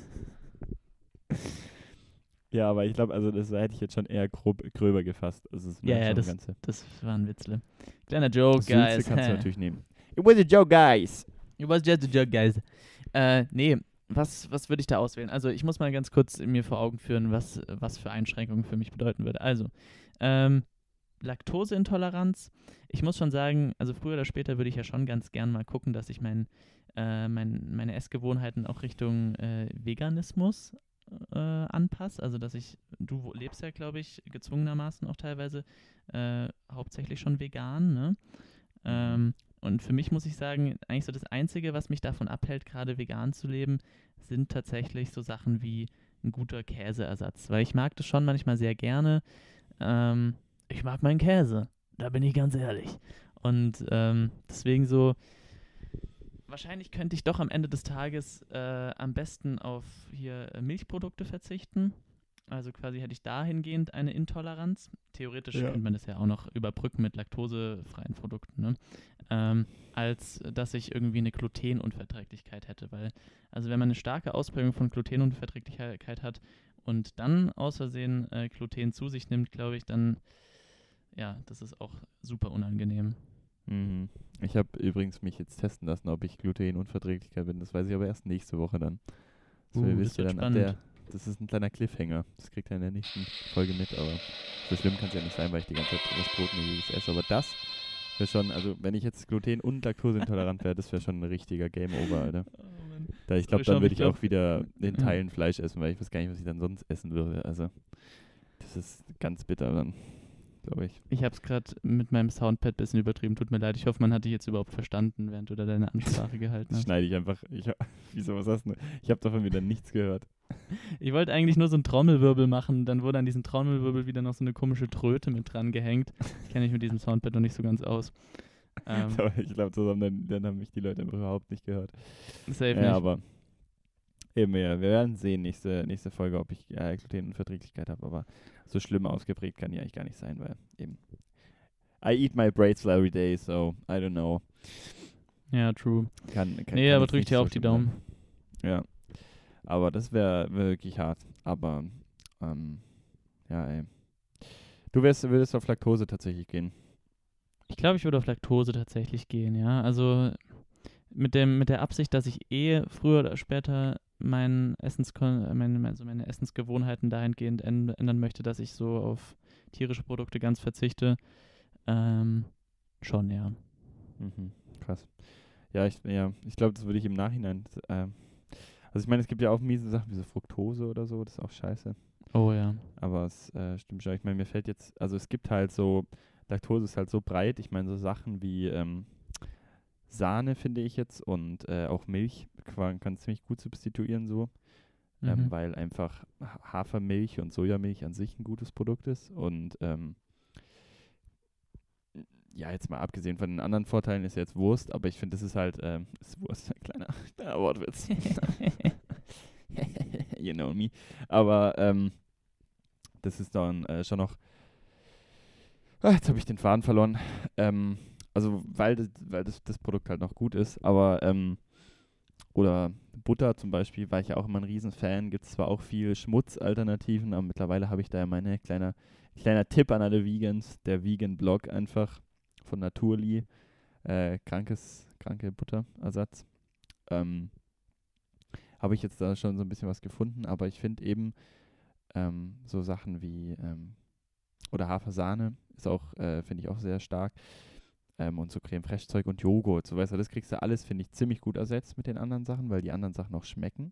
Ja, aber ich glaube, also das hätte ich jetzt schon eher grob, gröber gefasst. Also Ja, ja, das- Ganze. Das war ein Witzle. Kleiner Joke, Sülze guys. kannst du natürlich nehmen. It was a joke, guys. It was just a joke, guys. Äh, nee, was, was würde ich da auswählen? Also ich muss mal ganz kurz mir vor Augen führen, was, was für Einschränkungen für mich bedeuten würde. Also, ähm, Laktoseintoleranz. Ich muss schon sagen, also früher oder später würde ich ja schon ganz gern mal gucken, dass ich mein, äh, mein, meine Essgewohnheiten auch Richtung äh, Veganismus äh, anpasse. Also dass ich, du lebst ja, glaube ich, gezwungenermaßen auch teilweise äh, hauptsächlich schon vegan, ne? Ähm, und für mich muss ich sagen, eigentlich so das Einzige, was mich davon abhält, gerade vegan zu leben, sind tatsächlich so Sachen wie ein guter Käseersatz. Weil ich mag das schon manchmal sehr gerne. Ähm, ich mag meinen Käse, da bin ich ganz ehrlich. Und ähm, deswegen so, wahrscheinlich könnte ich doch am Ende des Tages äh, am besten auf hier äh, Milchprodukte verzichten. Also quasi hätte ich dahingehend eine Intoleranz. Theoretisch Ja. könnte man das ja auch noch überbrücken mit laktosefreien Produkten, ne? ähm, als dass ich irgendwie eine Glutenunverträglichkeit hätte. Weil, also wenn man eine starke Ausprägung von Glutenunverträglichkeit hat und dann aus Versehen äh, Gluten zu sich nimmt, glaube ich, dann, ja, das ist auch super unangenehm. Mhm. Ich habe übrigens mich jetzt testen lassen, ob ich Glutenunverträglichkeit bin. Das weiß ich aber erst nächste Woche dann. So, Uh, ihr das wisst ja dann ab der, spannend. das ist ein kleiner Cliffhanger. Das kriegt ihr in der nächsten Folge mit, aber so schlimm kann es ja nicht sein, weil ich die ganze Zeit das Brot nur jedes esse. Aber das wäre schon, also wenn ich jetzt Gluten- und Laktoseintolerant wäre, das wäre schon ein richtiger Game Over, Alter. Da ich glaube, dann würde ich auch wieder in. Teilen Fleisch essen, weil ich weiß gar nicht, was ich dann sonst essen würde. Also das ist ganz bitter dann, glaube ich. Ich habe es gerade mit meinem Soundpad ein bisschen übertrieben. Tut mir leid. Ich hoffe, man hat dich jetzt überhaupt verstanden, während du da deine Ansprache gehalten hast. schneide ich einfach. Ich, wieso, was hast du? Ich habe davon wieder nichts gehört. Ich wollte eigentlich nur so einen Trommelwirbel machen. Dann wurde an diesen Trommelwirbel wieder noch so eine komische Tröte mit dran gehängt. Ich kenne mich mit diesem Soundpad noch nicht so ganz aus. Ähm, Aber ich glaube, zusammen dann, dann haben mich die Leute überhaupt nicht gehört. safe Ja, nicht. aber eben ja, wir werden sehen nächste, nächste Folge, ob ich äh, Glutenunverträglichkeit habe. Aber so schlimm ausgeprägt kann die eigentlich gar nicht sein, weil eben I eat my Brezel every day, so I don't know. Ja, true. Kann, kann, Nee, kann aber jetzt drück nicht dir so auch die schlimm sein. Daumen. Ja. Aber das wäre wär wirklich hart. Aber ähm, ja, ey. Du wärst, würdest auf Laktose tatsächlich gehen. Ich glaube, ich würde auf Laktose tatsächlich gehen, ja. Also mit, dem, mit der Absicht, dass ich eh früher oder später mein Essenskon äh, meine, also meine Essensgewohnheiten dahingehend änd- ändern möchte, dass ich so auf tierische Produkte ganz verzichte. Ähm, schon, ja. Mhm, krass. Ja, ich, ja, ich glaube, das würde ich im Nachhinein. ähm, also ich meine, es gibt ja auch miese Sachen wie so Fructose oder so, das ist auch scheiße. Oh ja. Aber es äh, stimmt schon. Ich meine, mir fällt jetzt, also es gibt halt so, Laktose ist halt so breit. Ich meine, so Sachen wie ähm, Sahne finde ich jetzt und äh, auch Milch kann kann ziemlich gut substituieren so. ähm, Mhm. weil einfach Ha- Hafermilch und Sojamilch an sich ein gutes Produkt ist. Und ähm, ja, jetzt mal abgesehen von den anderen Vorteilen ist jetzt Wurst, aber ich finde, das ist halt, ähm, ist Wurst, ein kleiner, kleiner Wortwitz. you know me. Aber ähm, das ist dann äh, schon noch. Ah, jetzt habe ich den Faden verloren. Ähm, also, weil, das, weil das, das Produkt halt noch gut ist, aber ähm, oder Butter zum Beispiel, war ich ja auch immer ein Riesenfan. Gibt zwar auch viel Schmutzalternativen, aber mittlerweile habe ich da ja meine kleiner, kleiner Tipp an alle Vegans, der Vegan-Blog einfach von Naturli. Äh, krankes, kranke Butterersatz. Ähm, habe ich jetzt da schon so ein bisschen was gefunden, aber ich finde eben ähm, so Sachen wie ähm, oder Hafersahne ist auch, äh, finde ich auch sehr stark. Ähm, und so Creme Fraiche Zeug und Joghurt, so weißt du, das kriegst du alles, finde ich, ziemlich gut ersetzt mit den anderen Sachen, weil die anderen Sachen auch schmecken.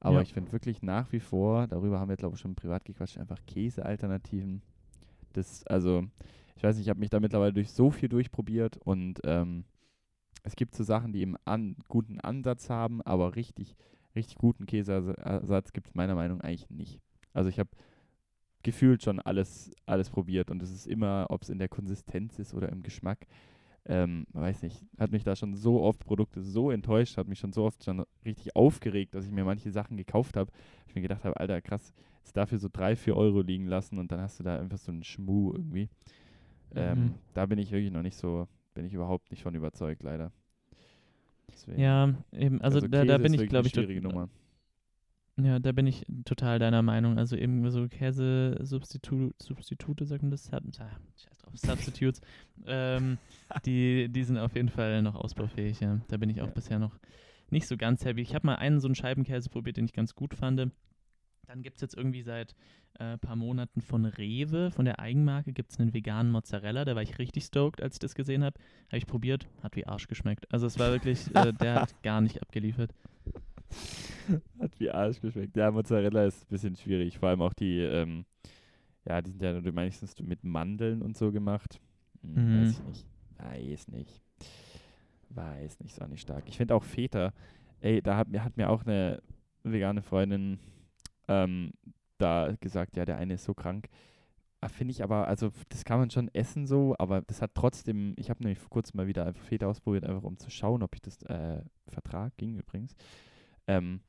Aber Ja. ich finde wirklich nach wie vor, darüber haben wir glaube ich schon privat gequatscht, einfach Käsealternativen. Das, also, ich weiß nicht, ich habe mich da mittlerweile durch so viel durchprobiert und ähm, es gibt so Sachen, die eben an, guten Ansatz haben, aber richtig, richtig guten Käseersatz gibt es meiner Meinung nach eigentlich nicht. Also ich habe gefühlt schon alles, alles probiert und es ist immer, ob es in der Konsistenz ist oder im Geschmack, ähm, weiß nicht, hat mich da schon so oft Produkte so enttäuscht, hat mich schon so oft schon richtig aufgeregt, dass ich mir manche Sachen gekauft habe. Ich mir gedacht habe, Alter, krass, jetzt dafür so drei, vier Euro liegen lassen und dann hast du da einfach so einen Schmuh irgendwie. Ähm, Mhm. Da bin ich wirklich noch nicht so, bin ich überhaupt nicht von überzeugt, leider. Deswegen. Ja, eben, also, da, da Käse bin ist ich, glaube ich, eine schwierige Nummer. Ja, da bin ich total deiner Meinung. Also eben so Käse-Substitute, Substitute, sagt man das? Ah, Scheiß drauf, Substitutes. ähm, die, die sind auf jeden Fall noch ausbaufähig, ja. Da bin ich auch Ja. bisher noch nicht so ganz happy. Ich habe mal einen so einen Scheibenkäse probiert, den ich ganz gut fand. Dann gibt es jetzt irgendwie seit ein äh, paar Monaten von Rewe, von der Eigenmarke, gibt es einen veganen Mozzarella. Da war ich richtig stoked, als ich das gesehen habe. Habe ich probiert, hat wie Arsch geschmeckt. Also es war wirklich, äh, der hat gar nicht abgeliefert. Hat wie Arsch geschmeckt. Ja, Mozzarella ist ein bisschen schwierig. Vor allem auch die, ähm, ja, die sind ja meistens mit Mandeln und so gemacht. Hm, Mhm. Weiß ich nicht. Weiß nicht. Weiß nicht, ist auch nicht stark. Ich finde auch Feta, ey, da hat, mir- hat mir auch eine vegane Freundin ähm, da gesagt, ja, der eine ist so krank. Ah, Finde ich aber, also das kann man schon essen so, aber das hat trotzdem, ich habe nämlich vor kurzem mal wieder einfach Feta ausprobiert, einfach um zu schauen, ob ich das äh, vertrag, ging übrigens. Ähm,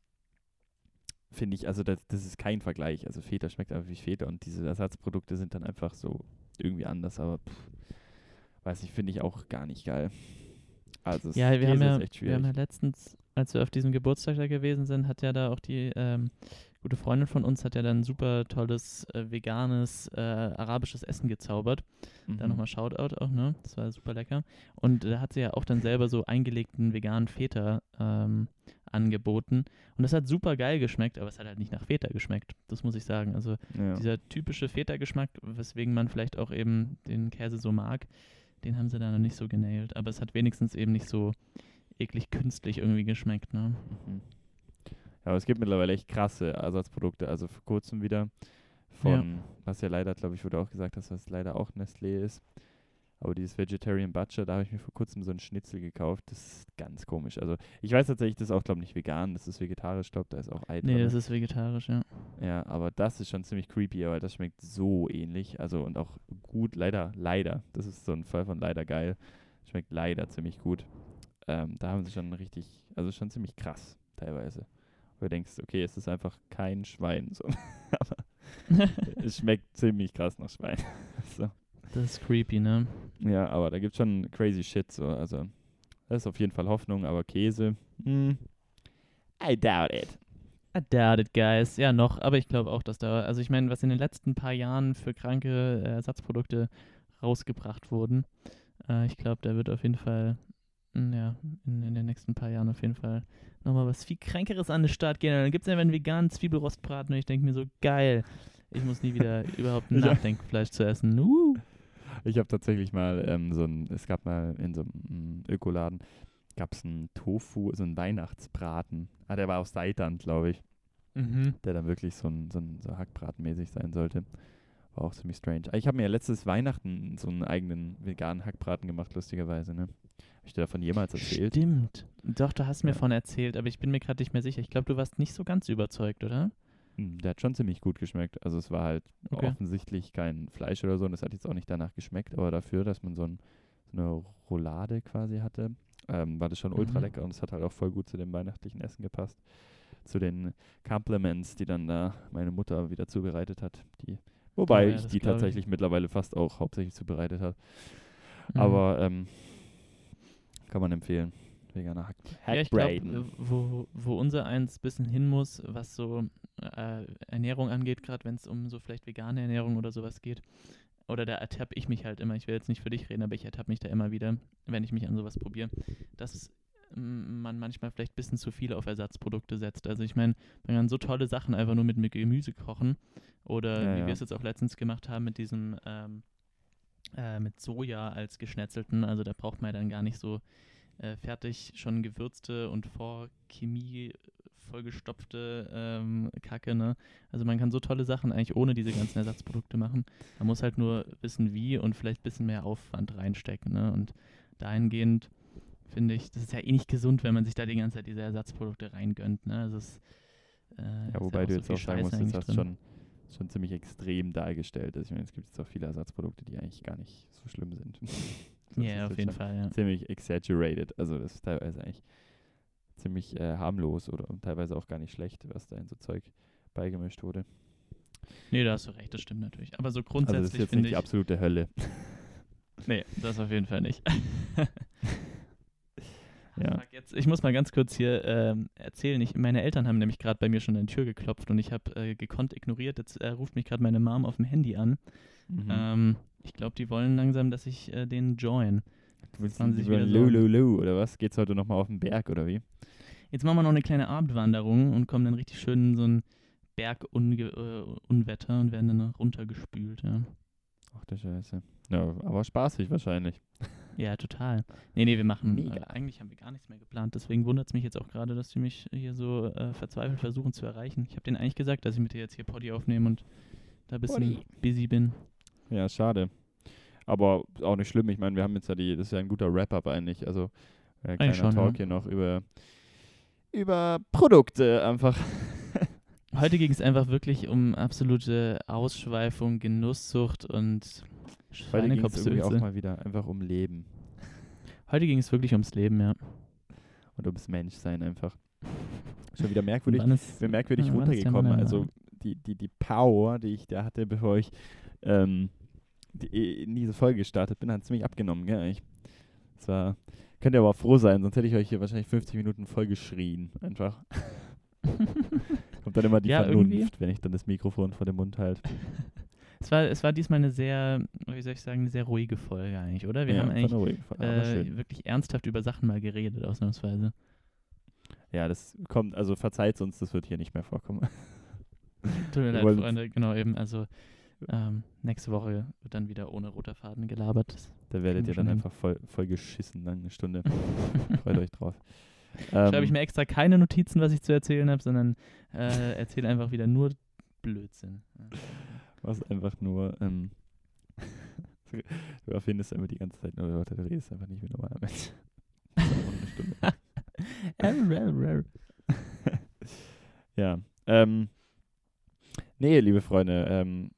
Finde ich, also das, das ist kein Vergleich. Also Feta schmeckt einfach wie Feta und diese Ersatzprodukte sind dann einfach so irgendwie anders, aber pff, weiß ich, finde ich auch gar nicht geil. Also es- Ja, wir haben ja, wir haben ja letztens, als wir auf diesem Geburtstag da gewesen sind, hat ja da auch die ähm, gute Freundin von uns, hat ja dann super tolles äh, veganes äh, arabisches Essen gezaubert. Da Mhm. nochmal Shoutout auch, ne? Das war super lecker. Und da hat sie ja auch dann selber so eingelegten veganen Feta ähm, angeboten. Und das hat super geil geschmeckt, aber es hat halt nicht nach Feta geschmeckt. Das muss ich sagen. Also ja. dieser typische Feta-Geschmack, weswegen man vielleicht auch eben den Käse so mag, den haben sie da noch nicht so genailt. Aber es hat wenigstens eben nicht so eklig künstlich irgendwie geschmeckt, ne? Mhm. Ja, aber es gibt mittlerweile echt krasse Ersatzprodukte. Also vor kurzem wieder von, was ja leider, glaube ich, wurde auch gesagt, dass das leider auch Nestlé ist. Aber dieses Vegetarian Butcher, da habe ich mir vor kurzem so einen Schnitzel gekauft. Das ist ganz komisch. Also ich weiß tatsächlich, das ist auch, glaube ich, nicht vegan. Das ist vegetarisch, glaube da ist auch Ei Nee, drin. das ist vegetarisch, ja. Ja, aber das ist schon ziemlich creepy, aber das schmeckt so ähnlich. Also und auch gut, leider, leider. Das ist so ein Fall von leider geil. Schmeckt leider ziemlich gut. Ähm, da haben sie schon richtig, also schon ziemlich krass teilweise. Wo du denkst, okay, es ist einfach kein Schwein. So. aber es schmeckt ziemlich krass nach Schwein. so. Das ist creepy, ne? Ja, aber da gibt es schon crazy shit. So. Also das ist auf jeden Fall Hoffnung, aber Käse, hm, I doubt it. I doubt it, guys. Ja, noch, aber ich glaube auch, dass da, also ich meine, was in den letzten paar Jahren für kranke äh, Ersatzprodukte rausgebracht wurden, äh, ich glaube, da wird auf jeden Fall, mm, ja, in, in den nächsten paar Jahren auf jeden Fall nochmal was viel Kränkeres an den Start gehen. Und dann gibt es ja einen veganen Zwiebelrostbraten und ich denke mir so, geil, ich muss nie wieder überhaupt nachdenken, Fleisch zu essen. Uh. Ich habe tatsächlich mal ähm, so ein, es gab mal in so einem mm, Ökoladen, gab es einen Tofu, so einen Weihnachtsbraten. Ah, der war aus Seitan, glaube ich, Mhm. der dann wirklich so ein, so ein so Hackbratenmäßig sein sollte. War auch ziemlich strange. Ah, Ich habe mir ja letztes Weihnachten so einen eigenen veganen Hackbraten gemacht, lustigerweise, ne? Habe ich dir davon jemals erzählt? Stimmt. Doch, du hast mir Ja. von erzählt, aber ich bin mir gerade nicht mehr sicher. Ich glaube, du warst nicht so ganz überzeugt, oder? Mm, Der hat schon ziemlich gut geschmeckt. Also es war halt Okay. offensichtlich kein Fleisch oder so und das hat jetzt auch nicht danach geschmeckt, aber dafür, dass man so, ein, so eine Roulade quasi hatte, ähm, war das schon ultra Mhm. lecker und es hat halt auch voll gut zu dem weihnachtlichen Essen gepasst. Zu den Compliments, die dann da meine Mutter wieder zubereitet hat. Die, wobei ja, ich die glaub ich. tatsächlich mittlerweile fast auch hauptsächlich zubereitet habe. Mhm. Aber ähm, kann man empfehlen. Veganer Hack Ja, ich glaube, Hackbraten. wo, wo unser eins bisschen hin muss, was so äh, Ernährung angeht, gerade wenn es um so vielleicht vegane Ernährung oder sowas geht, oder da ertappe ich mich halt immer, ich will jetzt nicht für dich reden, aber ich ertappe mich da immer wieder, wenn ich mich an sowas probiere, dass man manchmal vielleicht ein bisschen zu viel auf Ersatzprodukte setzt. Also ich meine, man kann so tolle Sachen einfach nur mit, mit Gemüse kochen oder Ja, wie ja. wir es jetzt auch letztens gemacht haben mit diesem ähm, äh, mit Soja als geschnetzelten. Also da braucht man ja dann gar nicht so äh, fertig schon gewürzte und vor Chemie vollgestopfte ähm, Kacke, ne? Also man kann so tolle Sachen eigentlich ohne diese ganzen Ersatzprodukte machen. Man muss halt nur wissen, wie und vielleicht ein bisschen mehr Aufwand reinstecken, ne? Und dahingehend finde ich, das ist ja eh nicht gesund, wenn man sich da die ganze Zeit diese Ersatzprodukte reingönnt, ne? Also es, äh, ist Ja, wobei auch du so jetzt auch sagen musst, das hast drin. schon, schon ziemlich extrem dargestellt. Also ich meine, es gibt jetzt auch viele Ersatzprodukte, die eigentlich gar nicht so schlimm sind. Ist auf jeden Fall, ja. Ziemlich exaggerated. Also das ist teilweise eigentlich ziemlich äh, harmlos oder und teilweise auch gar nicht schlecht, was da in so Zeug beigemischt wurde. Nee, da hast du recht, das stimmt natürlich. Aber so Also das ist grundsätzlich jetzt nicht die absolute Hölle. Nee, das auf jeden Fall nicht. Ja. Jetzt, ich muss mal ganz kurz hier ähm, erzählen. Ich, meine Eltern haben nämlich gerade bei mir schon an die Tür geklopft und ich habe äh, gekonnt ignoriert. Jetzt äh, ruft mich gerade meine Mom auf dem Handy an. Mhm. Ähm, ich glaube, die wollen langsam, dass ich äh, den join. du willst sich wieder Lu, Sorgen. Lu, Lu, oder was? Geht's heute nochmal auf den Berg oder wie? Jetzt machen wir noch eine kleine Abendwanderung und kommen dann richtig schön in so ein Bergunwetter äh, und werden dann runtergespült. Ja. Ach der Scheiße. Ja, aber spaßig wahrscheinlich. ja, total. Nee, nee, wir machen. Mega. Äh, eigentlich haben wir gar nichts mehr geplant. Deswegen wundert es mich jetzt auch gerade, dass die mich hier so äh, verzweifelt versuchen zu erreichen. Ich habe denen eigentlich gesagt, dass ich mit dir jetzt hier Poddy aufnehme und da ein bisschen Poddy. busy bin. Ja, schade. Aber auch nicht schlimm. Ich meine, wir haben jetzt ja die, das ist ja ein guter Wrap-up eigentlich. Also äh, kleiner schon, Talk ja. hier noch über, über Produkte einfach. Heute ging es einfach wirklich um absolute Ausschweifung, Genusssucht und Heute ging es auch Schweinekopfsülze. mal wieder einfach um Leben Heute ging es wirklich ums Leben, ja. und ums Menschsein einfach. Schon wieder merkwürdig. Ist- bin merkwürdig Ja, runtergekommen. Also die, die, die Power, die ich da hatte, bevor ich ähm, die, in diese Folge gestartet bin, hat ziemlich abgenommen. Gell? Ich, das war, könnt ihr aber auch froh sein, sonst hätte ich euch hier wahrscheinlich 50 Minuten voll geschrien. Einfach. Kommt dann immer die Ja, Vernunft, irgendwie. wenn ich dann das Mikrofon vor dem Mund halte. Es war, es war diesmal eine sehr, wie soll ich sagen, eine sehr ruhige Folge eigentlich, oder? Wir ja, haben eigentlich äh, wirklich ernsthaft über Sachen mal geredet, ausnahmsweise. Ja, das kommt, also verzeiht uns, das wird hier nicht mehr vorkommen. Tut mir leid, Freunde, genau eben. Also ähm, nächste Woche wird dann wieder ohne roter Faden gelabert. Das Da werdet ihr dann hin. einfach voll, voll geschissen, dann eine Stunde. Freut euch drauf. Schreibe ich Ähm, mir extra keine Notizen, was ich zu erzählen habe, sondern äh, erzähle einfach wieder nur Blödsinn. Was einfach nur, ähm, du erfindest einfach die ganze Zeit nur Wörter, du redest einfach nicht wie normaler Mensch. Ja, ähm, nee, liebe Freunde, ähm,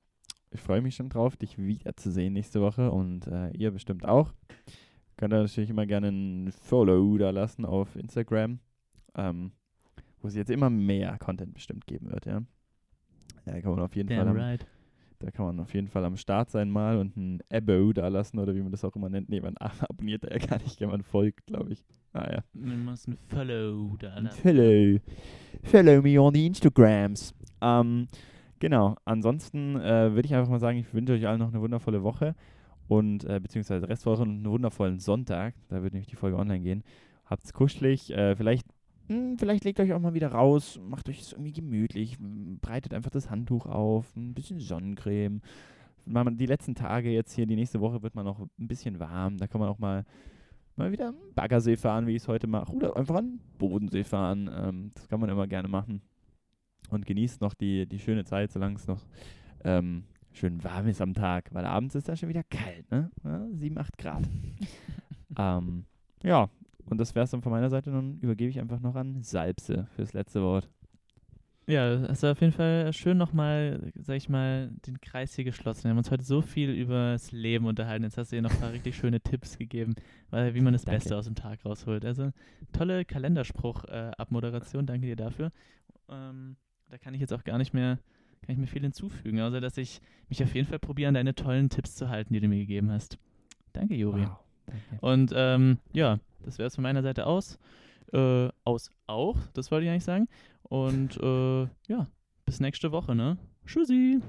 ich freue mich schon drauf, dich wiederzusehen nächste Woche und äh, ihr bestimmt auch. Könnt ihr natürlich immer gerne ein Follow da lassen auf Instagram, ähm, wo es jetzt immer mehr Content bestimmt geben wird, ja. Ja, kann man auf jeden Fall Damn am, right. da kann man auf jeden Fall am Start sein mal und ein Abo da lassen oder wie man das auch immer nennt. Nee, man abonniert da ja gar nicht, man folgt, glaube ich. Ah ja. Man muss ein Follow da lassen. Follow. Follow me on the Instagrams. Ähm, genau. Ansonsten äh, würde ich einfach mal sagen, ich wünsche euch allen noch eine wundervolle Woche und äh, beziehungsweise Restwoche und einen wundervollen Sonntag. Da wird nämlich die Folge online gehen. Habt's kuschelig. Äh, vielleicht, mh, vielleicht legt euch auch mal wieder raus, macht euch es irgendwie gemütlich, breitet einfach das Handtuch auf, ein bisschen Sonnencreme. Mal Die letzten Tage jetzt hier, die nächste Woche wird man noch ein bisschen warm. Da kann man auch mal mal wieder am Baggersee fahren, wie ich es heute mache, oder einfach an den Bodensee fahren. Ähm, das kann man immer gerne machen. Und genießt noch die, die schöne Zeit, solange es noch ähm, schön warm ist am Tag, weil abends ist da schon wieder kalt, ne? Ja, 7, 8 Grad. ähm, ja, und das wäre es dann von meiner Seite. Nun übergebe ich einfach noch an Salbse fürs letzte Wort. Ja, es war auf jeden Fall schön nochmal, sag ich mal, den Kreis hier geschlossen. Wir haben uns heute so viel über das Leben unterhalten. Jetzt hast du dir noch ein paar richtig schöne Tipps gegeben, weil, wie man das Danke. Beste aus dem Tag rausholt. Also tolle Kalenderspruch-Abmoderation, danke dir dafür. Ähm, da kann ich jetzt auch gar nicht mehr, kann ich mir viel hinzufügen, außer dass ich mich auf jeden Fall probiere, an deine tollen Tipps zu halten, die du mir gegeben hast. Danke, Juri. Wow. Danke. Und ähm, ja, das wäre es von meiner Seite aus. Äh, aus auch, das wollte ich eigentlich sagen. Und äh, ja, bis nächste Woche, ne? Tschüssi.